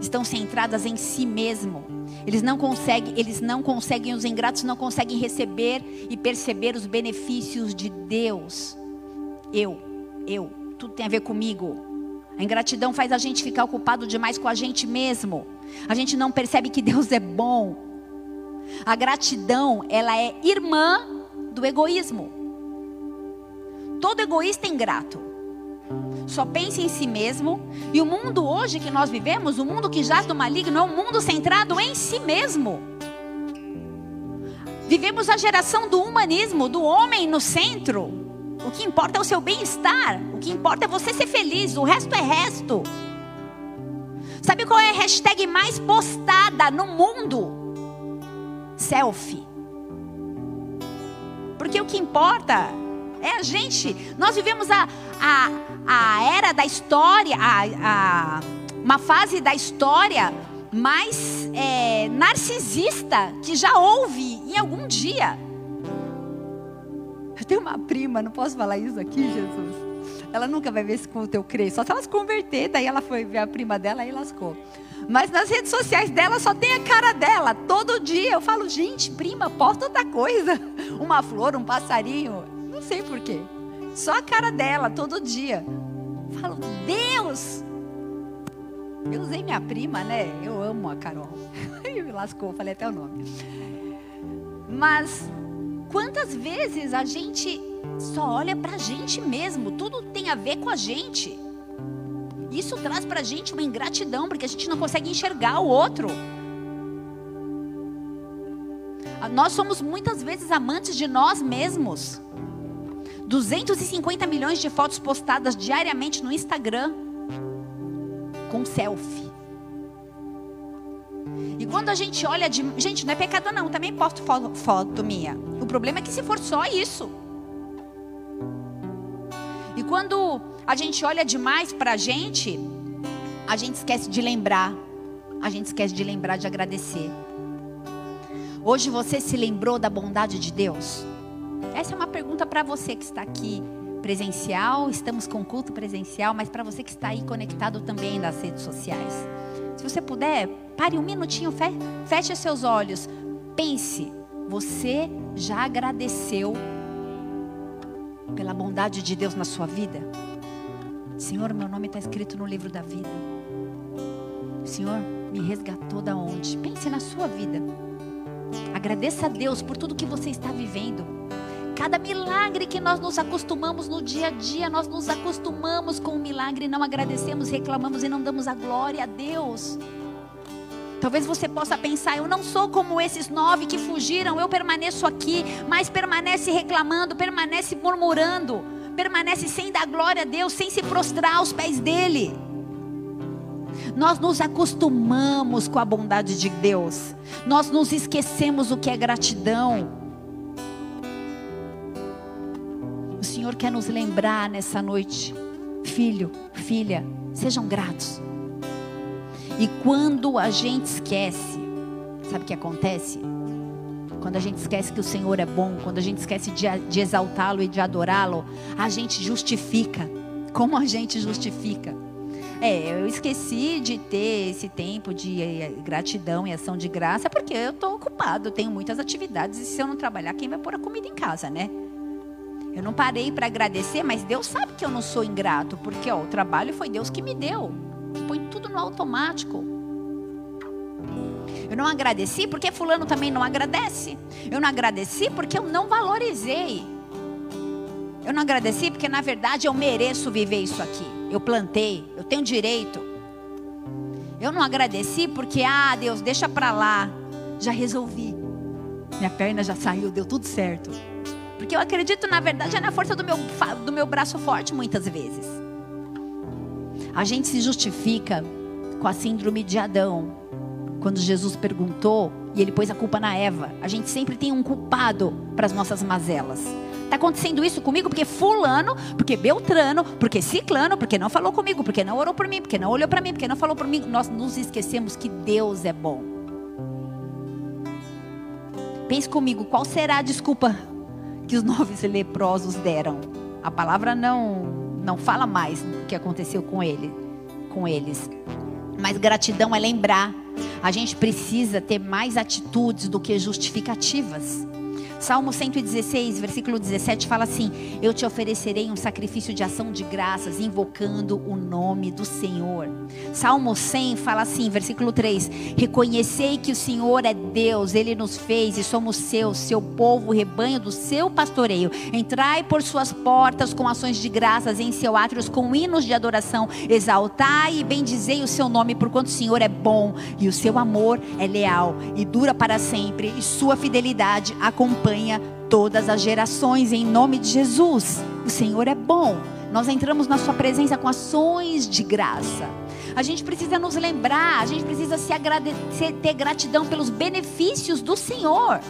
Estão centradas em si mesmo. Eles não conseguem, eles não conseguem, os ingratos não conseguem receber e perceber os benefícios de Deus. Eu, eu, tudo tem a ver comigo. A ingratidão faz a gente ficar ocupado demais com a gente mesmo. A gente não percebe que Deus é bom. A gratidão, ela é irmã do egoísmo. Todo egoísta é ingrato só pensa em si mesmo. E o mundo hoje que nós vivemos, o mundo que jaz do maligno, é um mundo centrado em si mesmo. Vivemos a geração do humanismo, do homem no centro. O que importa é o seu bem-estar. O que importa é você ser feliz. O resto é resto. Sabe qual é a hashtag mais postada no mundo? Selfie. Porque o que importa é a gente. Nós vivemos a, a, a era da história, a, a, uma fase da história mais é, narcisista que já houve em algum dia. Eu tenho uma prima, não posso falar isso aqui, Jesus. Ela nunca vai ver esse eu creio. Só se ela se converter, daí ela foi ver a prima dela e lascou. Mas nas redes sociais dela só tem a cara dela. Todo dia eu falo, gente, prima, posta outra coisa. (laughs) Uma flor, um passarinho. Não sei porquê. Só a cara dela, todo dia. Falo, Deus! Eu usei minha prima, né? Eu amo a Carol. (laughs) me lascou, falei até o nome. Mas quantas vezes a gente só olha pra gente mesmo? Tudo tem a ver com a gente. Isso traz pra gente uma ingratidão, porque a gente não consegue enxergar o outro. Nós somos muitas vezes amantes de nós mesmos. 250 milhões de fotos postadas diariamente no Instagram com selfie. E quando a gente olha de. Gente, não é pecado não, também posto foto, foto minha. O problema é que se for só isso. E quando a gente olha demais para a gente, a gente esquece de lembrar. A gente esquece de lembrar de agradecer. Hoje você se lembrou da bondade de Deus? Essa é uma pergunta para você que está aqui presencial, estamos com culto presencial, mas para você que está aí conectado também nas redes sociais. Se você puder, pare um minutinho, feche seus olhos, pense, você já agradeceu pela bondade de Deus na sua vida? Senhor, meu nome está escrito no livro da vida. Senhor, me resgatou da onde? Pense na sua vida. Agradeça a Deus por tudo que você está vivendo. Cada milagre que nós nos acostumamos no dia a dia, nós nos acostumamos com o milagre, não agradecemos, reclamamos e não damos a glória a Deus. Talvez você possa pensar: eu não sou como esses nove que fugiram, eu permaneço aqui, mas permanece reclamando, permanece murmurando, permanece sem dar glória a Deus, sem se prostrar aos pés dele. Nós nos acostumamos com a bondade de Deus, nós nos esquecemos o que é gratidão. Senhor quer nos lembrar nessa noite, filho, filha, sejam gratos. E quando a gente esquece, sabe o que acontece? Quando a gente esquece que o Senhor é bom, quando a gente esquece de, de exaltá-lo e de adorá-lo, a gente justifica. Como a gente justifica? É, eu esqueci de ter esse tempo de eh, gratidão e ação de graça, porque eu estou ocupado, tenho muitas atividades, e se eu não trabalhar, quem vai pôr a comida em casa, né? Eu não parei para agradecer, mas Deus sabe que eu não sou ingrato, porque ó, o trabalho foi Deus que me deu. Põe tudo no automático. Eu não agradeci porque fulano também não agradece. Eu não agradeci porque eu não valorizei. Eu não agradeci porque na verdade eu mereço viver isso aqui. Eu plantei, eu tenho direito. Eu não agradeci porque ah, Deus, deixa para lá. Já resolvi. Minha perna já saiu, deu tudo certo. Porque eu acredito, na verdade, é na força do meu, do meu braço forte, muitas vezes. A gente se justifica com a síndrome de Adão. Quando Jesus perguntou e ele pôs a culpa na Eva. A gente sempre tem um culpado para as nossas mazelas. Está acontecendo isso comigo porque fulano, porque Beltrano, porque Ciclano, porque não falou comigo, porque não orou por mim, porque não olhou para mim, porque não falou por mim. Nós nos esquecemos que Deus é bom. Pense comigo, qual será a desculpa que os (laughs) nove leprosos deram. A palavra não não fala mais o que aconteceu com ele, com eles. Mas gratidão é lembrar. A gente precisa ter mais atitudes do que justificativas. Salmo 116, versículo 17 fala assim: Eu te oferecerei um sacrifício de ação de graças, invocando o nome do Senhor. Salmo 100 fala assim, versículo 3: Reconhecei que o Senhor é Deus, ele nos fez e somos seus, seu povo, rebanho do seu pastoreio. Entrai por suas portas com ações de graças, em seu átrios com hinos de adoração. Exaltai e bendizei o seu nome, porquanto o Senhor é bom e o seu amor é leal e dura para sempre, e sua fidelidade acompanha acompanha todas as gerações, em nome de Jesus. O Senhor é bom. Nós entramos na Sua presença com ações de graça. A gente precisa nos lembrar, a gente precisa se agradecer, ter gratidão pelos benefícios do Senhor.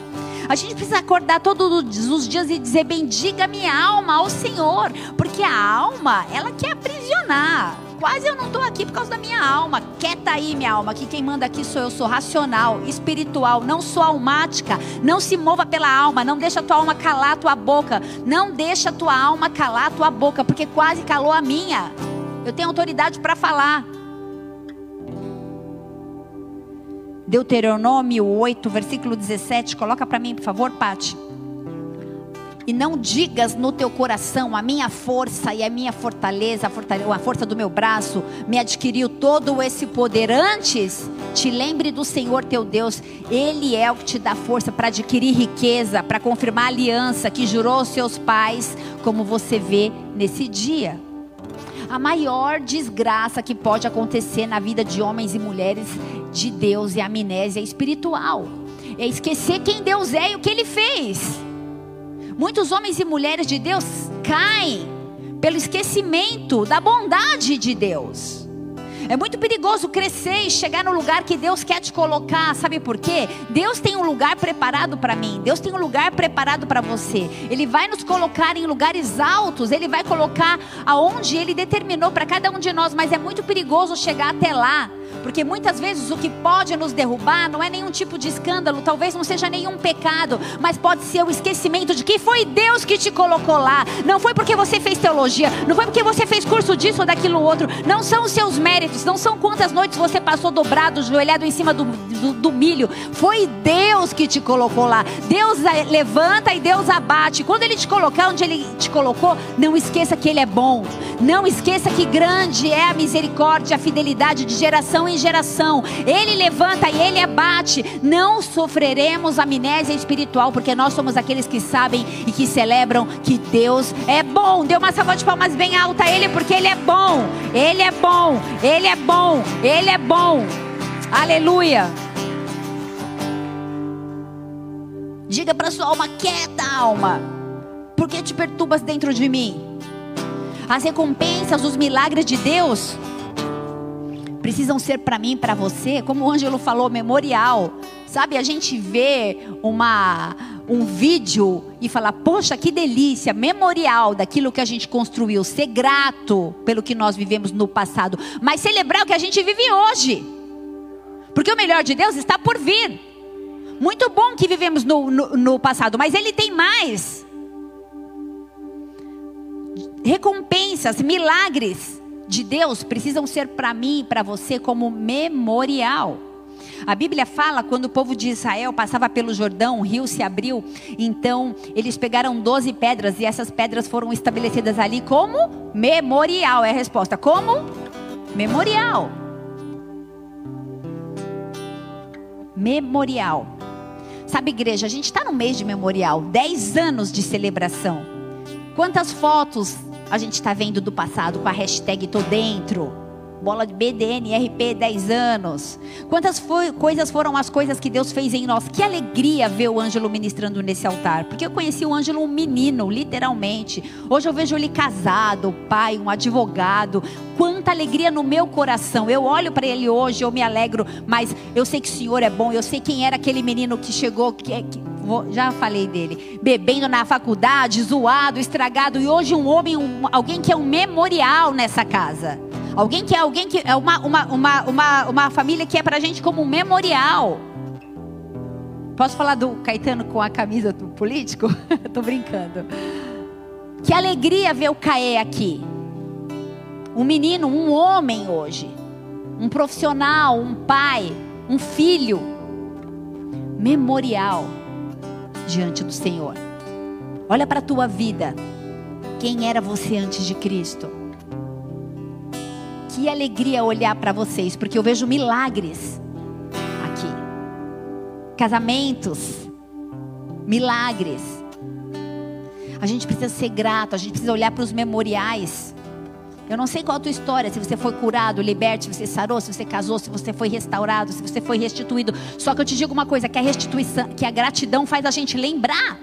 A gente precisa acordar todos os dias e dizer: bendiga minha alma ao Senhor, porque a alma, ela quer aprisionar quase eu não estou aqui por causa da minha alma. Quieta aí, minha alma, que quem manda aqui sou eu, sou racional, espiritual, não sou almática. Não se mova pela alma, não deixa a tua alma calar a tua boca. Não deixa a tua alma calar a tua boca, porque quase calou a minha. Eu tenho autoridade para falar. Deuteronômio 8, versículo 17, coloca para mim, por favor, Pati. E não digas no teu coração, a minha força e a minha fortaleza, a, fortaleza, a força do meu braço, me adquiriu todo esse poder. Antes, te lembre do Senhor teu Deus, Ele é o que te dá força para adquirir riqueza, para confirmar a aliança que jurou aos seus pais, como você vê nesse dia. A maior desgraça que pode acontecer na vida de homens e mulheres de Deus é a amnésia espiritual. É esquecer quem Deus é e o que Ele fez. Muitos homens e mulheres de Deus caem pelo esquecimento da bondade de Deus. É muito perigoso crescer e chegar no lugar que Deus quer te colocar. Sabe por quê? Deus tem um lugar preparado para mim. Deus tem um lugar preparado para você. Ele vai nos colocar em lugares altos. Ele vai colocar aonde Ele determinou para cada um de nós. Mas é muito perigoso chegar até lá porque muitas vezes o que pode nos derrubar não é nenhum tipo de escândalo, talvez não seja nenhum pecado, mas pode ser o esquecimento de que foi Deus que te colocou lá. Não foi porque você fez teologia, não foi porque você fez curso disso ou daquilo outro. Não são os seus méritos, não são quantas noites você passou dobrado, joelhado em cima do, do, do milho. Foi Deus que te colocou lá. Deus levanta e Deus abate. Quando Ele te colocar onde Ele te colocou, não esqueça que Ele é bom. Não esqueça que grande é a misericórdia, a fidelidade de geração em geração. Ele levanta e ele abate. Não sofreremos amnésia espiritual, porque nós somos aqueles que sabem e que celebram que Deus é bom. Dê uma salva de palmas bem alta a Ele, porque Ele é bom. Ele é bom. Ele é bom. Ele é bom. Aleluia. Diga para sua alma, quieta alma. Por que te perturbas dentro de mim? As recompensas, os milagres de Deus precisam ser para mim, para você, como o Ângelo falou, memorial. Sabe, a gente vê uma um vídeo e falar: "Poxa, que delícia", memorial daquilo que a gente construiu, ser grato pelo que nós vivemos no passado, mas celebrar o que a gente vive hoje. Porque o melhor de Deus está por vir. Muito bom que vivemos no, no, no passado, mas Ele tem mais recompensas, milagres de Deus precisam ser para mim e para você como memorial. A Bíblia fala quando o povo de Israel passava pelo Jordão, o rio se abriu, então eles pegaram 12 pedras e essas pedras foram estabelecidas ali como memorial. É a resposta. Como? Memorial. Memorial. Sabe, igreja, a gente está no mês de memorial, 10 anos de celebração. Quantas fotos a gente está vendo do passado com a hashtag Tô Dentro. Bola de BDN, RP 10 anos. Quantas foi, coisas foram as coisas que Deus fez em nós? Que alegria ver o Ângelo ministrando nesse altar. Porque eu conheci o Ângelo um menino, literalmente. Hoje eu vejo ele casado, pai, um advogado. Quanta alegria no meu coração. Eu olho para ele hoje, eu me alegro. Mas eu sei que o Senhor é bom. Eu sei quem era aquele menino que chegou, que, que já falei dele, bebendo na faculdade, zoado, estragado, e hoje um homem, um, alguém que é um memorial nessa casa. Alguém que é alguém que é uma, uma, uma, uma, uma família que é pra gente como um memorial. Posso falar do Caetano com a camisa do político? (laughs) Tô brincando. Que alegria ver o Caê aqui. Um menino, um homem hoje. Um profissional, um pai, um filho. Memorial diante do Senhor. Olha para a tua vida. Quem era você antes de Cristo? Que alegria olhar para vocês, porque eu vejo milagres aqui. Casamentos, milagres. A gente precisa ser grato, a gente precisa olhar para os memoriais. Eu não sei qual a tua história, se você foi curado, liberto, se você sarou, se você casou, se você foi restaurado, se você foi restituído. Só que eu te digo uma coisa, que a restituição, que a gratidão faz a gente lembrar.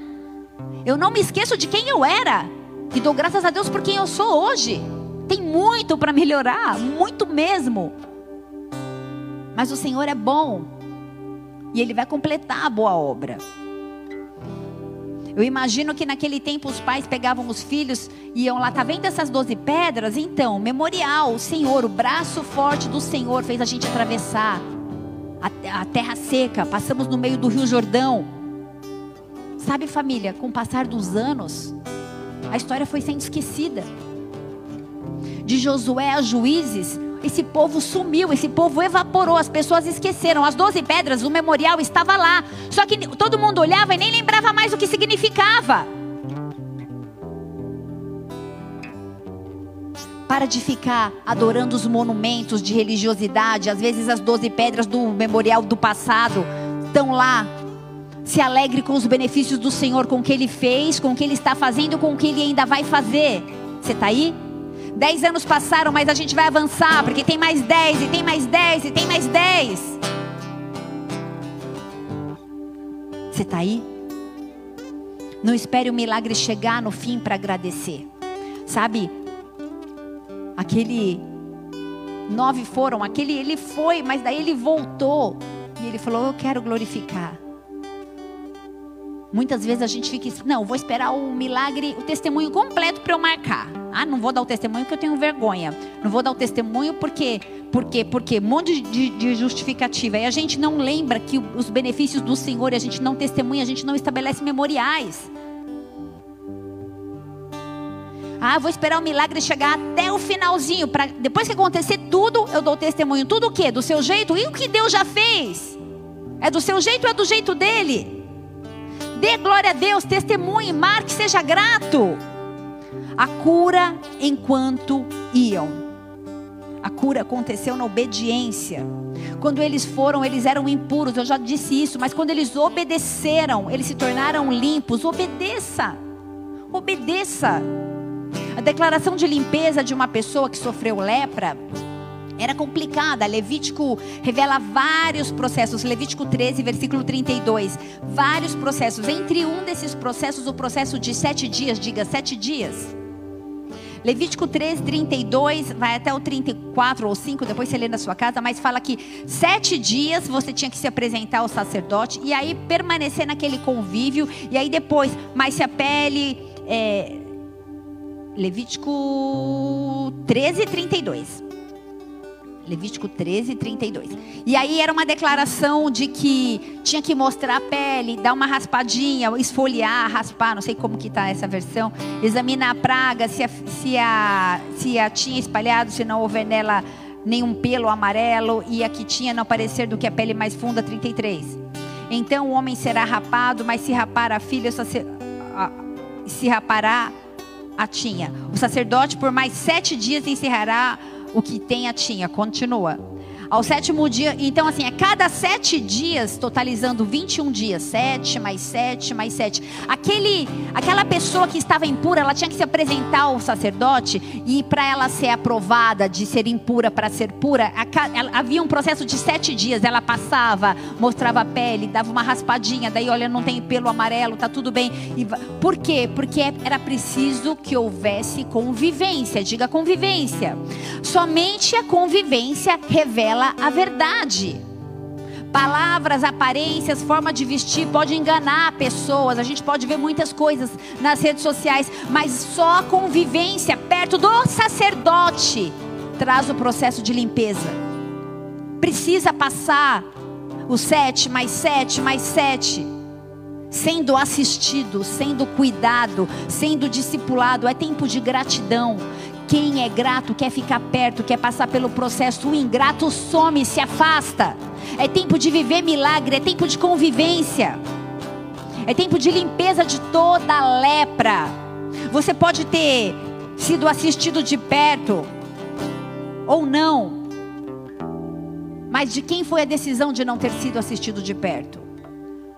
Eu não me esqueço de quem eu era. E dou graças a Deus por quem eu sou hoje. Tem muito para melhorar, muito mesmo. Mas o Senhor é bom. E Ele vai completar a boa obra. Eu imagino que naquele tempo os pais pegavam os filhos e iam lá, tá vendo essas doze pedras? Então, memorial, o Senhor, o braço forte do Senhor fez a gente atravessar a, a terra seca, passamos no meio do Rio Jordão. Sabe, família, com o passar dos anos, a história foi sendo esquecida. De Josué a Juízes, esse povo sumiu, esse povo evaporou, as pessoas esqueceram. As doze pedras, o memorial estava lá. Só que todo mundo olhava e nem lembrava mais o que significava. Para de ficar adorando os monumentos de religiosidade. Às vezes as doze pedras do memorial do passado estão lá. Se alegre com os benefícios do Senhor, com o que Ele fez, com o que Ele está fazendo, com o que Ele ainda vai fazer. Você está aí? Dez anos passaram, mas a gente vai avançar, porque tem mais dez, e tem mais dez, e tem mais dez. Você está aí? Não espere o milagre chegar no fim para agradecer. Sabe? Aquele nove foram, aquele ele foi, mas daí ele voltou e ele falou: "Eu quero glorificar". Muitas vezes a gente fica, não, vou esperar o milagre, o testemunho completo para eu marcar. Ah, não vou dar o testemunho porque eu tenho vergonha. Não vou dar o testemunho porque, porque, porque, um monte de, de justificativa. E a gente não lembra que os benefícios do Senhor, a gente não testemunha, a gente não estabelece memoriais. Ah, vou esperar o milagre chegar até o finalzinho. Pra, depois que acontecer tudo, eu dou testemunho. Tudo o quê? Do seu jeito? E o que Deus já fez? É do seu jeito ou é do jeito dele? Dê glória a Deus, testemunhe, marque, seja grato. A cura enquanto iam. A cura aconteceu na obediência. Quando eles foram, eles eram impuros, eu já disse isso, mas quando eles obedeceram, eles se tornaram limpos. Obedeça. Obedeça. A declaração de limpeza de uma pessoa que sofreu lepra era complicada. Levítico revela vários processos. Levítico 13, versículo 32. Vários processos. Entre um desses processos, o processo de sete dias, diga sete dias. Levítico 13, 32, vai até o 34 ou 5, depois você lê na sua casa, mas fala que sete dias você tinha que se apresentar ao sacerdote e aí permanecer naquele convívio, e aí depois, mas se a pele. É, Levítico 13, 32. Levítico 13, 32. E aí era uma declaração de que tinha que mostrar a pele, dar uma raspadinha, esfoliar, raspar, não sei como que está essa versão. Examinar a praga, se a, se a, se a tinha espalhado, se não houver nela nenhum pelo amarelo, e a que tinha não parecer do que a pele mais funda, 33. Então o homem será rapado, mas se rapar a filha, se rapará a tinha. O sacerdote por mais sete dias encerrará o que tem a tinha. Continua. Ao sétimo dia, então assim, a cada sete dias, totalizando 21 dias, sete mais sete mais sete. Aquele, aquela pessoa que estava impura, ela tinha que se apresentar ao sacerdote e para ela ser aprovada de ser impura para ser pura, havia um processo de sete dias. Ela passava, mostrava a pele, dava uma raspadinha, daí olha, não tem pelo amarelo, tá tudo bem. E, por quê? Porque era preciso que houvesse convivência. Diga convivência. Somente a convivência revela revela a verdade. Palavras, aparências, forma de vestir pode enganar pessoas. A gente pode ver muitas coisas nas redes sociais, mas só a convivência perto do sacerdote traz o processo de limpeza. Precisa passar o sete mais sete mais sete, sendo assistido, sendo cuidado, sendo discipulado. É tempo de gratidão. Quem é grato quer ficar perto, quer passar pelo processo. O ingrato some, se afasta. É tempo de viver milagre, é tempo de convivência. É tempo de limpeza de toda a lepra. Você pode ter sido assistido de perto ou não. Mas de quem foi a decisão de não ter sido assistido de perto?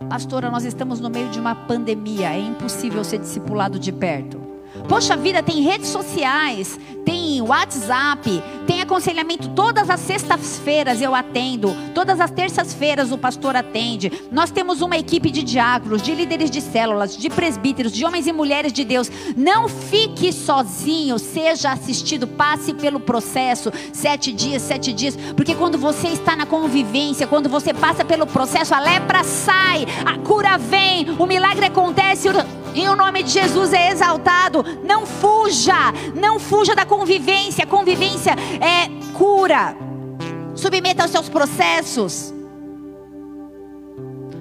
Pastora, nós estamos no meio de uma pandemia, é impossível ser discipulado de perto. Poxa vida, tem redes sociais, tem WhatsApp, tem aconselhamento todas as sextas-feiras eu atendo, todas as terças-feiras o pastor atende. Nós temos uma equipe de diáconos, de líderes de células, de presbíteros, de homens e mulheres de Deus. Não fique sozinho, seja assistido, passe pelo processo, sete dias, sete dias, porque quando você está na convivência, quando você passa pelo processo, a lepra sai, a cura vem, o milagre acontece. E o nome de Jesus é exaltado. Não fuja, não fuja da convivência. Convivência é cura. Submeta aos seus processos.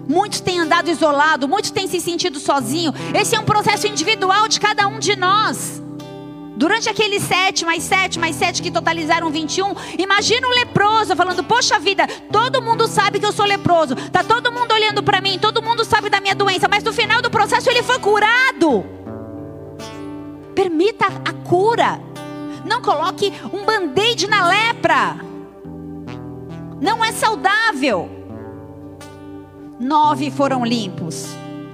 Muitos têm andado isolado, muitos têm se sentido sozinho. Esse é um processo individual de cada um de nós. Durante aqueles sete, mais sete, mais sete que totalizaram 21, imagina um leproso falando: Poxa vida, todo mundo sabe que eu sou leproso, tá todo mundo olhando para mim, todo mundo sabe da minha doença, mas no final do processo ele foi curado. Permita a cura, não coloque um band-aid na lepra, não é saudável. Nove foram limpos,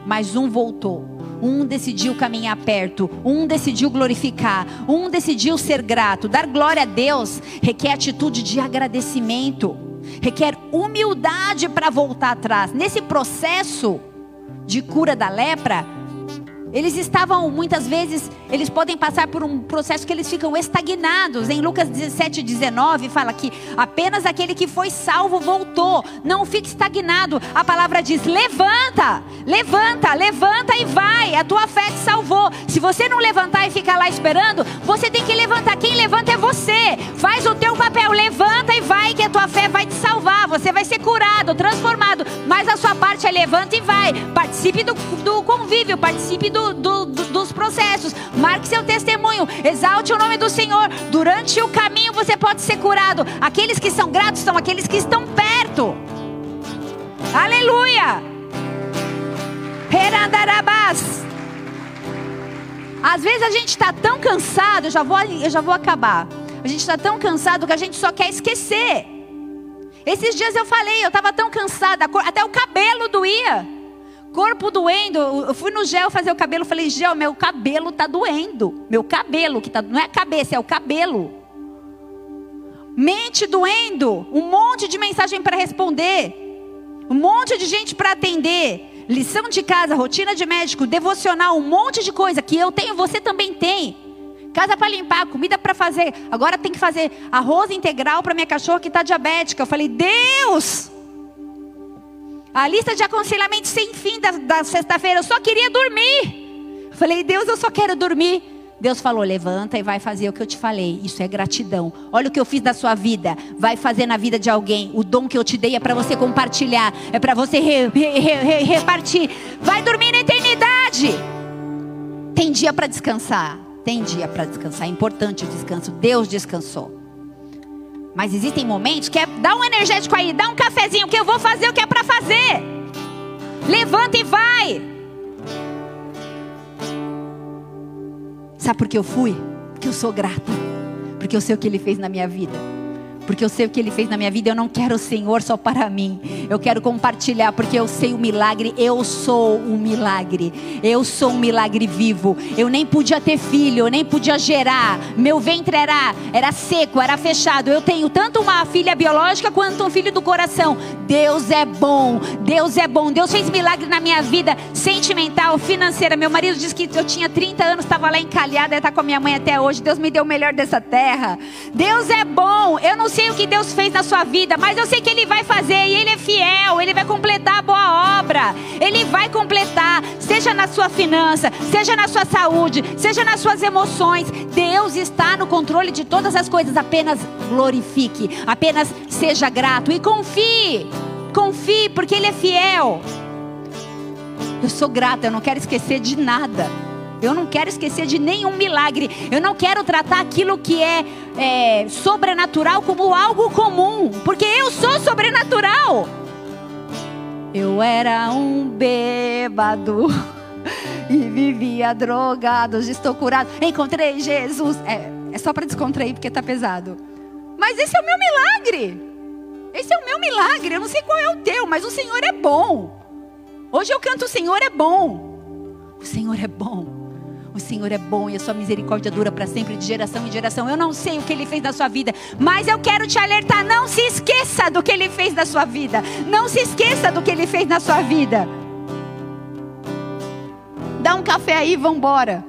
mas um voltou. Um decidiu caminhar perto, um decidiu glorificar, um decidiu ser grato. Dar glória a Deus requer atitude de agradecimento, requer humildade para voltar atrás. Nesse processo de cura da lepra, eles estavam, muitas vezes, eles podem passar por um processo que eles ficam estagnados. Em Lucas 17, 19, fala que apenas aquele que foi salvo voltou. Não fique estagnado. A palavra diz: levanta, levanta, levanta e vai. A tua fé te salvou. Se você não levantar e ficar lá esperando, você tem que levantar. Quem levanta é você. Faz o teu papel, levanta e vai, que a tua fé vai te salvar. Você vai ser curado, transformado. Mas a sua parte é levanta e vai. Participe do, do convívio, participe do do, do, dos processos. Marque seu testemunho. Exalte o nome do Senhor. Durante o caminho você pode ser curado. Aqueles que são gratos são aqueles que estão perto. Aleluia. Herandarabás. Às vezes a gente está tão cansado, eu já vou, eu já vou acabar. A gente está tão cansado que a gente só quer esquecer. Esses dias eu falei, eu estava tão cansada, até o cabelo doía corpo doendo. Eu fui no gel fazer o cabelo, falei, gel, meu cabelo tá doendo. Meu cabelo, que tá, não é a cabeça, é o cabelo. mente doendo, um monte de mensagem para responder, um monte de gente para atender, lição de casa, rotina de médico, devocional, um monte de coisa que eu tenho, você também tem. Casa para limpar, comida para fazer. Agora tem que fazer arroz integral para minha cachorra que está diabética. Eu falei, Deus! A lista de aconselhamento sem fim da, da sexta-feira. Eu só queria dormir. Falei, Deus, eu só quero dormir. Deus falou: levanta e vai fazer o que eu te falei. Isso é gratidão. Olha o que eu fiz na sua vida. Vai fazer na vida de alguém. O dom que eu te dei é para você compartilhar. É para você re, re, re, repartir. Vai dormir na eternidade. Tem dia para descansar. Tem dia para descansar. É importante o descanso. Deus descansou. Mas existem momentos que é dá um energético aí, dá um cafezinho que eu vou fazer o que é para fazer. Levanta e vai. Sabe por que eu fui? Porque eu sou grata. Porque eu sei o que ele fez na minha vida porque eu sei o que Ele fez na minha vida. Eu não quero o Senhor só para mim. Eu quero compartilhar, porque eu sei o milagre. Eu sou um milagre. Eu sou um milagre vivo. Eu nem podia ter filho, eu nem podia gerar. Meu ventre era, era seco, era fechado. Eu tenho tanto uma filha biológica quanto um filho do coração. Deus é bom. Deus é bom. Deus fez milagre na minha vida sentimental, financeira. Meu marido disse que eu tinha 30 anos, estava lá encalhada, está com a minha mãe até hoje. Deus me deu o melhor dessa terra. Deus é bom. Eu não sei o que Deus fez na sua vida, mas eu sei que Ele vai fazer e Ele é fiel, Ele vai completar a boa obra, Ele vai completar, seja na sua finança, seja na sua saúde, seja nas suas emoções. Deus está no controle de todas as coisas, apenas glorifique, apenas seja grato e confie, confie, porque Ele é fiel. Eu sou grata, eu não quero esquecer de nada. Eu não quero esquecer de nenhum milagre. Eu não quero tratar aquilo que é, é sobrenatural como algo comum, porque eu sou sobrenatural. Eu era um bêbado (laughs) e vivia drogado. Hoje estou curado. Encontrei Jesus. É, é só para descontrair porque está pesado. Mas esse é o meu milagre. Esse é o meu milagre. Eu não sei qual é o teu, mas o Senhor é bom. Hoje eu canto: O Senhor é bom. O Senhor é bom. O Senhor é bom e a sua misericórdia dura para sempre, de geração em geração. Eu não sei o que Ele fez na sua vida, mas eu quero te alertar: não se esqueça do que Ele fez na sua vida. Não se esqueça do que Ele fez na sua vida. Dá um café aí, vamos embora.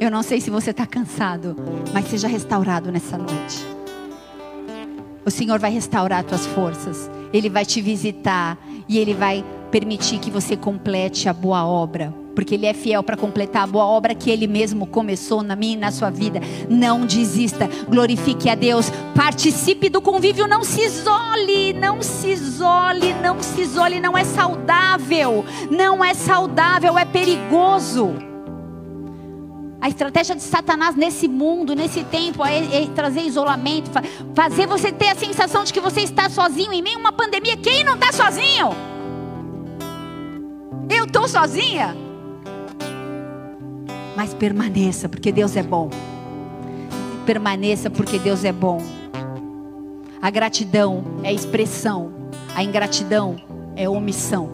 Eu não sei se você está cansado, mas seja restaurado nessa noite. O Senhor vai restaurar as tuas forças. Ele vai te visitar e Ele vai permitir que você complete a boa obra porque Ele é fiel para completar a boa obra que Ele mesmo começou na minha e na sua vida. Não desista, glorifique a Deus, participe do convívio, não se isole, não se isole, não se isole, não é saudável, não é saudável, é perigoso. A estratégia de Satanás nesse mundo, nesse tempo, é, é, trazer isolamento, fazer você ter a sensação de que você está sozinho em meio a uma pandemia. Quem não está sozinho? Eu estou sozinha? Mas permaneça, porque Deus é bom. Permaneça, porque Deus é bom. A gratidão é expressão, a ingratidão é omissão.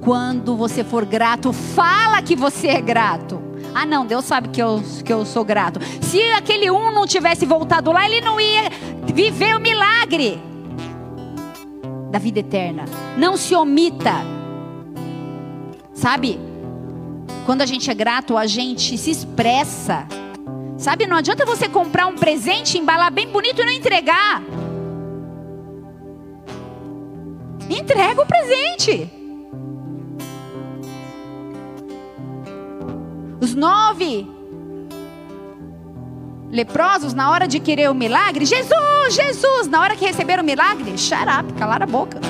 Quando você for grato, fala que você é grato. Ah, não, Deus sabe que eu, que eu sou grato. Se aquele um não tivesse voltado lá, ele não ia viver o milagre da vida eterna. Não se omita. Sabe? Quando a gente é grato, a gente se expressa. Sabe, não adianta você comprar um presente, embalar bem bonito e não entregar. Entrega o presente. Os nove leprosos, na hora de querer o milagre, Jesus, Jesus, na hora que receberam o milagre, shut up, calar a boca.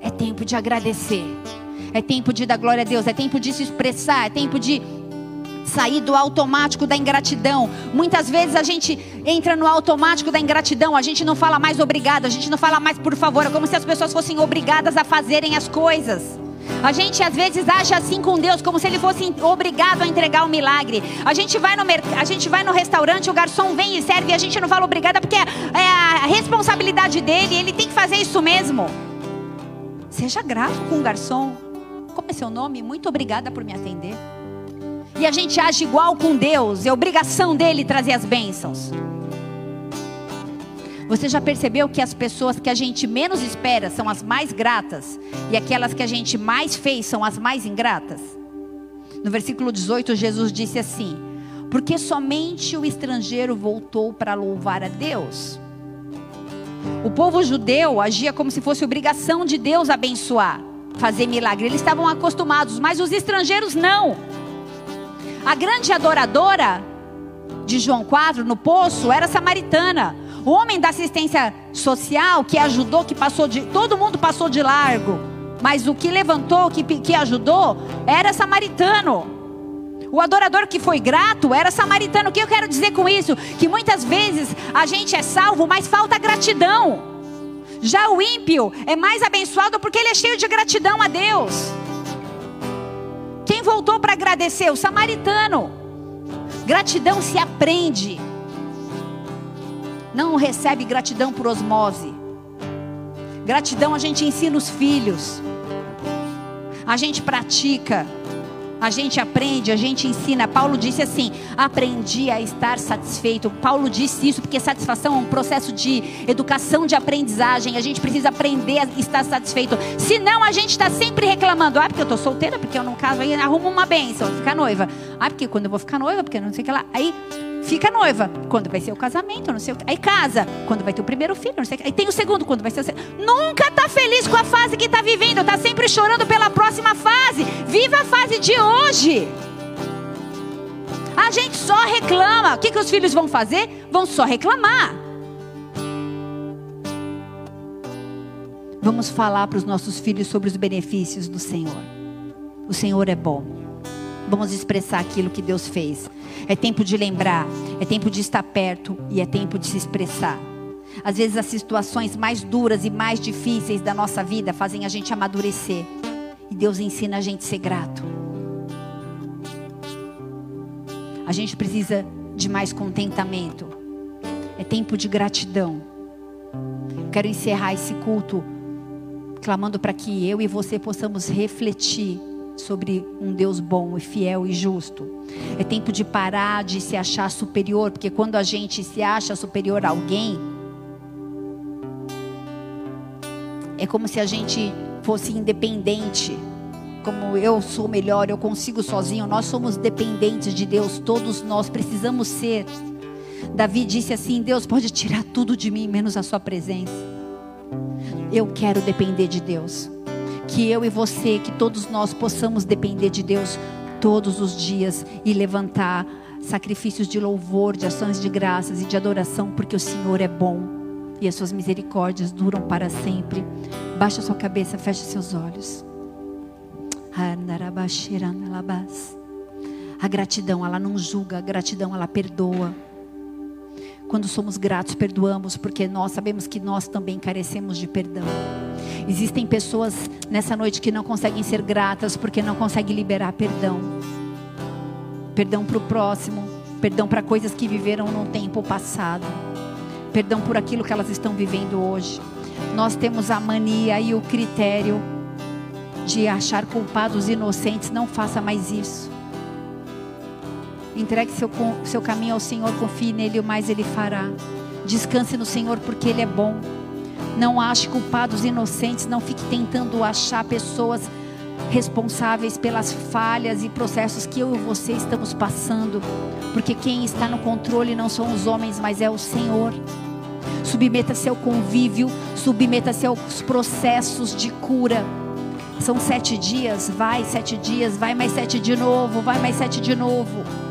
É tempo de agradecer. É tempo de dar glória a Deus, é tempo de se expressar, é tempo de sair do automático da ingratidão. Muitas vezes a gente entra no automático da ingratidão, a gente não fala mais obrigado, a gente não fala mais por favor, é como se as pessoas fossem obrigadas a fazerem as coisas. A gente às vezes age assim com Deus, como se ele fosse obrigado a entregar o um milagre. A gente vai no a gente vai no restaurante, o garçom vem e serve e a gente não fala obrigada porque é a responsabilidade dele, ele tem que fazer isso mesmo. Seja grato com o garçom. Como é seu nome? Muito obrigada por me atender. e a gente age igual com Deus, é obrigação dele trazer as bênçãos. Você já percebeu que as pessoas que a gente menos espera são as mais gratas e aquelas que a gente mais fez são as mais ingratas? No versículo 18, Jesus disse assim: Porque somente o estrangeiro voltou para louvar a Deus. O povo judeu agia como se fosse obrigação de Deus abençoar, fazer milagre. Eles estavam acostumados, mas os estrangeiros não. A grande adoradora de João 4 no poço era samaritana. O homem da assistência social que ajudou, que passou de. Todo mundo passou de largo. Mas o que levantou, que, que ajudou, era samaritano. O adorador que foi grato era samaritano. O que eu quero dizer com isso? Que muitas vezes a gente é salvo, mas falta gratidão. Já o ímpio é mais abençoado porque ele é cheio de gratidão a Deus. Quem voltou para agradecer? O samaritano. Gratidão se aprende. Não recebe gratidão por osmose. Gratidão a gente ensina os filhos. A gente pratica. A gente aprende, a gente ensina. Paulo disse assim: aprendi a estar satisfeito. Paulo disse isso porque satisfação é um processo de educação, de aprendizagem. A gente precisa aprender a estar satisfeito. Senão a gente está sempre reclamando: ah, porque eu estou solteira, porque eu não caso, aí arrumo uma benção, ficar noiva. Ah, porque quando eu vou ficar noiva, porque não sei o que lá. Aí fica noiva. Quando vai ser o casamento, não sei o. Aí casa. Quando vai ter o primeiro filho, não sei. Aí tem o segundo, quando vai ser o segundo. Nunca está feliz com a fase que está vivendo. Está sempre chorando pela próxima fase. Viva a fase de hoje. A gente só reclama. O que, que os filhos vão fazer? Vão só reclamar. Vamos falar para os nossos filhos sobre os benefícios do Senhor. O Senhor é bom. Vamos expressar aquilo que Deus fez. É tempo de lembrar, é tempo de estar perto e é tempo de se expressar. Às vezes as situações mais duras e mais difíceis da nossa vida fazem a gente amadurecer. E Deus ensina a gente a ser grato. A gente precisa de mais contentamento. É tempo de gratidão. Quero encerrar esse culto clamando para que eu e você possamos refletir sobre um Deus bom e fiel e justo. É tempo de parar de se achar superior, porque quando a gente se acha superior a alguém, é como se a gente fosse independente. Como eu sou melhor, eu consigo sozinho. Nós somos dependentes de Deus, todos nós precisamos ser. Davi disse assim: Deus pode tirar tudo de mim, menos a Sua presença. Eu quero depender de Deus que eu e você, que todos nós possamos depender de Deus todos os dias e levantar sacrifícios de louvor, de ações de graças e de adoração, porque o Senhor é bom e as suas misericórdias duram para sempre. Baixa sua cabeça, feche seus olhos. A gratidão, ela não julga, a gratidão, ela perdoa. Quando somos gratos, perdoamos, porque nós sabemos que nós também carecemos de perdão. Existem pessoas nessa noite que não conseguem ser gratas porque não conseguem liberar perdão. Perdão para o próximo, perdão para coisas que viveram no tempo passado, perdão por aquilo que elas estão vivendo hoje. Nós temos a mania e o critério de achar culpados inocentes. Não faça mais isso. Entregue seu, seu caminho ao Senhor, confie nele, o mais Ele fará. Descanse no Senhor, porque Ele é bom. Não ache culpados inocentes, não fique tentando achar pessoas responsáveis pelas falhas e processos que eu e você estamos passando, porque quem está no controle não são os homens, mas é o Senhor. Submeta-se ao convívio, submeta-se aos processos de cura. São sete dias, vai sete dias, vai mais sete de novo, vai mais sete de novo.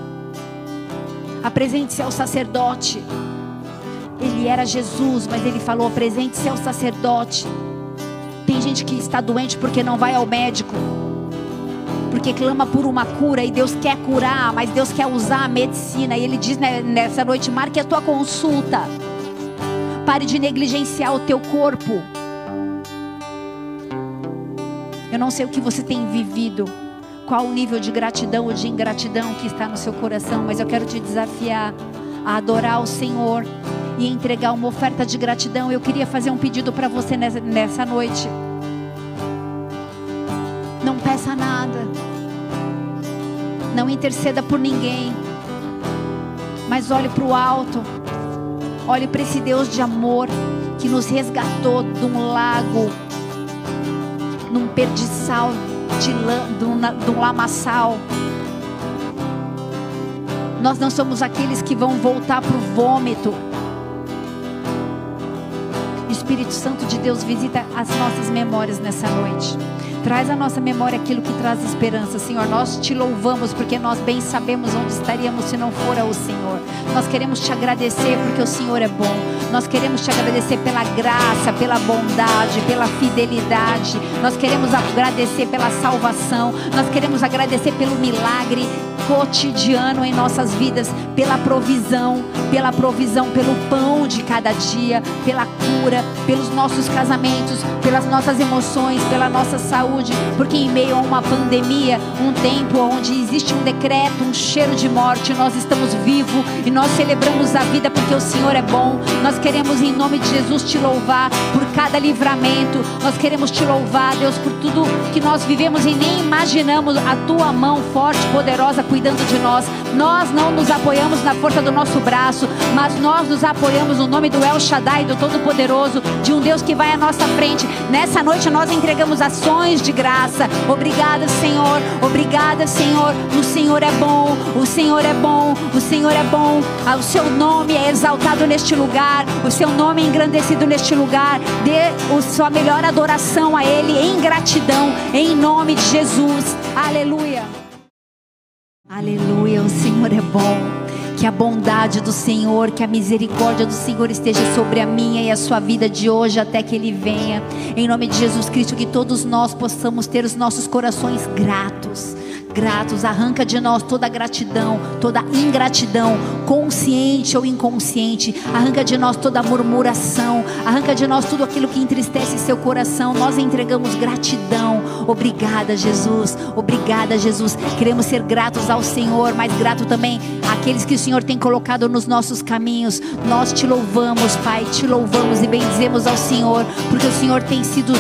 Apresente-se ao sacerdote. Ele era Jesus, mas ele falou: apresente-se ao sacerdote. Tem gente que está doente porque não vai ao médico. Porque clama por uma cura e Deus quer curar, mas Deus quer usar a medicina. E Ele diz nessa noite: marque a tua consulta. Pare de negligenciar o teu corpo. Eu não sei o que você tem vivido qual o nível de gratidão ou de ingratidão que está no seu coração, mas eu quero te desafiar a adorar o Senhor e entregar uma oferta de gratidão. Eu queria fazer um pedido para você nessa, noite. Não peça nada. Não interceda por ninguém. Mas olhe para o alto. Olhe para esse Deus de amor que nos resgatou de um lago, num perdiçal de, de um lamaçal. Nós não somos aqueles que vão voltar para o vômito. Espírito Santo de Deus visita as nossas memórias nessa noite. Traz à nossa memória aquilo que traz esperança, Senhor. Nós te louvamos porque nós bem sabemos onde estaríamos se não for o Senhor. Nós queremos te agradecer porque o Senhor é bom. Nós queremos te agradecer pela graça, pela bondade, pela fidelidade. Nós queremos agradecer pela salvação. Nós queremos agradecer pelo milagre cotidiano em nossas vidas, pela provisão, pela provisão, pelo pão de cada dia, pela cura, pelos nossos casamentos, pelas nossas emoções, pela nossa saúde, porque em meio a uma pandemia, um tempo onde existe um decreto, um cheiro de morte, nós estamos vivos e nós celebramos a vida porque o Senhor é bom. Nós queremos em nome de Jesus te louvar por cada livramento. Nós queremos te louvar, Deus, por tudo que nós vivemos e nem imaginamos a tua mão forte, poderosa cuidando de nós. Nós não nos apoiamos na força do nosso braço, mas nós nos apoiamos no nome do El Shaddai, do Todo-Poderoso, de um Deus que vai à nossa frente. Nessa noite nós entregamos ações de graça. Obrigada, Senhor. Obrigada, Senhor. O Senhor é bom. O Senhor é bom. O Senhor é bom. Ah, o seu nome é exaltado neste lugar. O seu nome é engrandecido neste lugar. Dê a sua melhor adoração a Ele em gratidão, em nome de Jesus. Aleluia. Aleluia, o Senhor é bom. Que a bondade do Senhor, que a misericórdia do Senhor esteja sobre a minha e a sua vida de hoje até que Ele venha. Em nome de Jesus Cristo, que todos nós possamos ter os nossos corações gratos gratos, arranca de nós toda gratidão, toda ingratidão, consciente ou inconsciente, arranca de nós toda murmuração, arranca de nós tudo aquilo que entristece seu coração. Nós entregamos gratidão. Obrigada, Jesus. Obrigada, Jesus. Queremos ser gratos ao Senhor, mas grato também àqueles que o Senhor tem colocado nos nossos caminhos. Nós te louvamos, Pai, te louvamos e bendizemos ao Senhor, porque o Senhor tem sido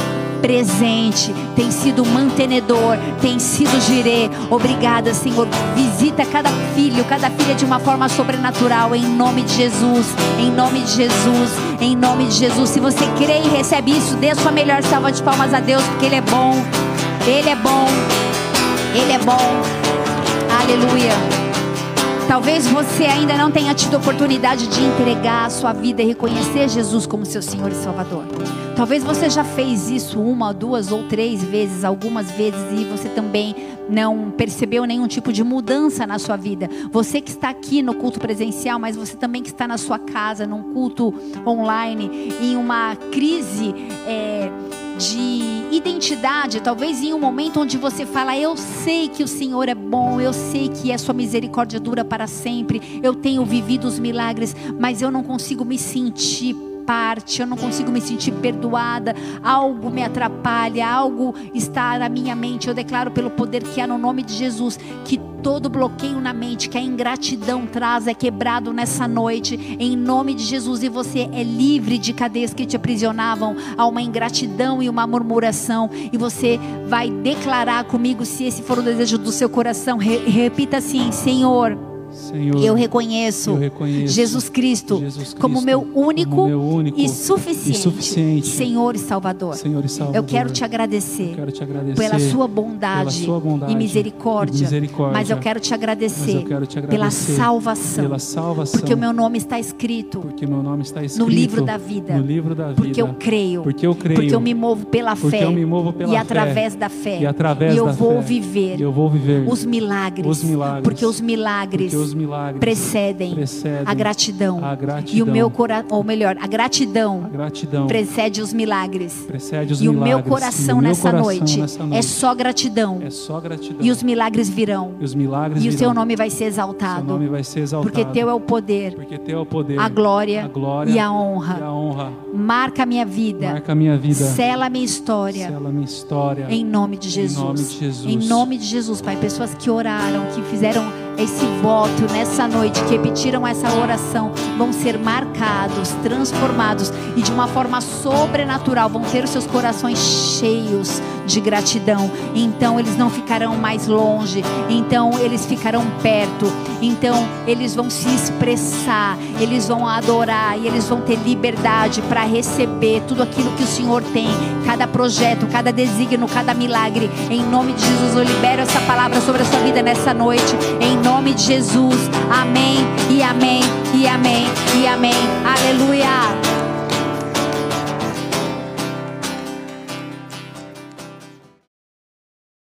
presente, tem sido mantenedor, tem sido girê. Obrigada, Senhor. Visita cada filho, cada filha de uma forma sobrenatural, em nome de Jesus, em nome de Jesus, em nome de Jesus. Se você crê e recebe isso, dê sua melhor salva de palmas a Deus, porque Ele é bom, Ele é bom, Ele é bom. Aleluia. Talvez você ainda não tenha tido oportunidade de entregar a sua vida e reconhecer Jesus como seu Senhor e Salvador. Talvez você já fez isso uma, duas ou três vezes, algumas vezes, e você também não percebeu nenhum tipo de mudança na sua vida. Você que está aqui no culto presencial, mas você também que está na sua casa, num culto online, em uma crise. É, de identidade, talvez em um momento onde você fala: Eu sei que o Senhor é bom, eu sei que a sua misericórdia dura para sempre, eu tenho vivido os milagres, mas eu não consigo me sentir parte, eu não consigo me sentir perdoada, algo me atrapalha, algo está na minha mente. Eu declaro pelo poder que há no nome de Jesus que todo bloqueio na mente que a ingratidão traz é quebrado nessa noite, em nome de Jesus, e você é livre de cadeias que te aprisionavam a uma ingratidão e uma murmuração, e você vai declarar comigo, se esse for o desejo do seu coração, repita assim: Senhor Senhor, eu reconheço, eu reconheço Jesus, Cristo Jesus, Cristo como meu único, como meu único e, suficiente, e, suficiente, Senhor e Salvador. Senhor e Salvador. Eu quero te agradecer, quero te agradecer pela, sua bondade, pela sua bondade e, misericórdia, e misericórdia, mas eu quero te agradecer, quero te agradecer pela, salvação, pela salvação, porque o meu nome está escrito, nome está escrito no livro da vida, no livro da vida porque eu creio, porque eu creio, porque eu me movo pela fé, movo pela e através da fé, e através eu da vou fé, viver, eu vou viver os milagres, os milagres porque os milagres, porque milagres precedem, precedem a, gratidão. a, gratidão. E o meu coração, ou melhor, a gratidão, a gratidão precede os milagres. Precede os e milagres. o meu coração, nessa, coração noite nessa, noite é só gratidão. É só gratidão. E os milagres virão. E, os milagres e o seu nome vai ser exaltado. Vai ser exaltado. Porque teu é o poder. Porque teu é o poder. A glória, a glória e, a honra. e a honra. Marca a minha vida. Marca a minha vida. Sela a minha história. Sela minha história. Em nome de Jesus. Em nome de Jesus. Em nome de Jesus, Pai, pessoas que oraram, que fizeram esse voto nessa noite, que repetiram essa oração, vão ser marcados, transformados e de uma forma sobrenatural vão ter os seus corações cheios de gratidão. Então eles não ficarão mais longe, então eles ficarão perto. Então eles vão se expressar, eles vão adorar e eles vão ter liberdade para receber tudo aquilo que o Senhor tem, cada projeto, cada desígnio, cada milagre. Em nome de Jesus, eu libero essa palavra sobre a sua vida nessa noite. Em nome de Jesus. Amém e amém e amém e amém. Aleluia.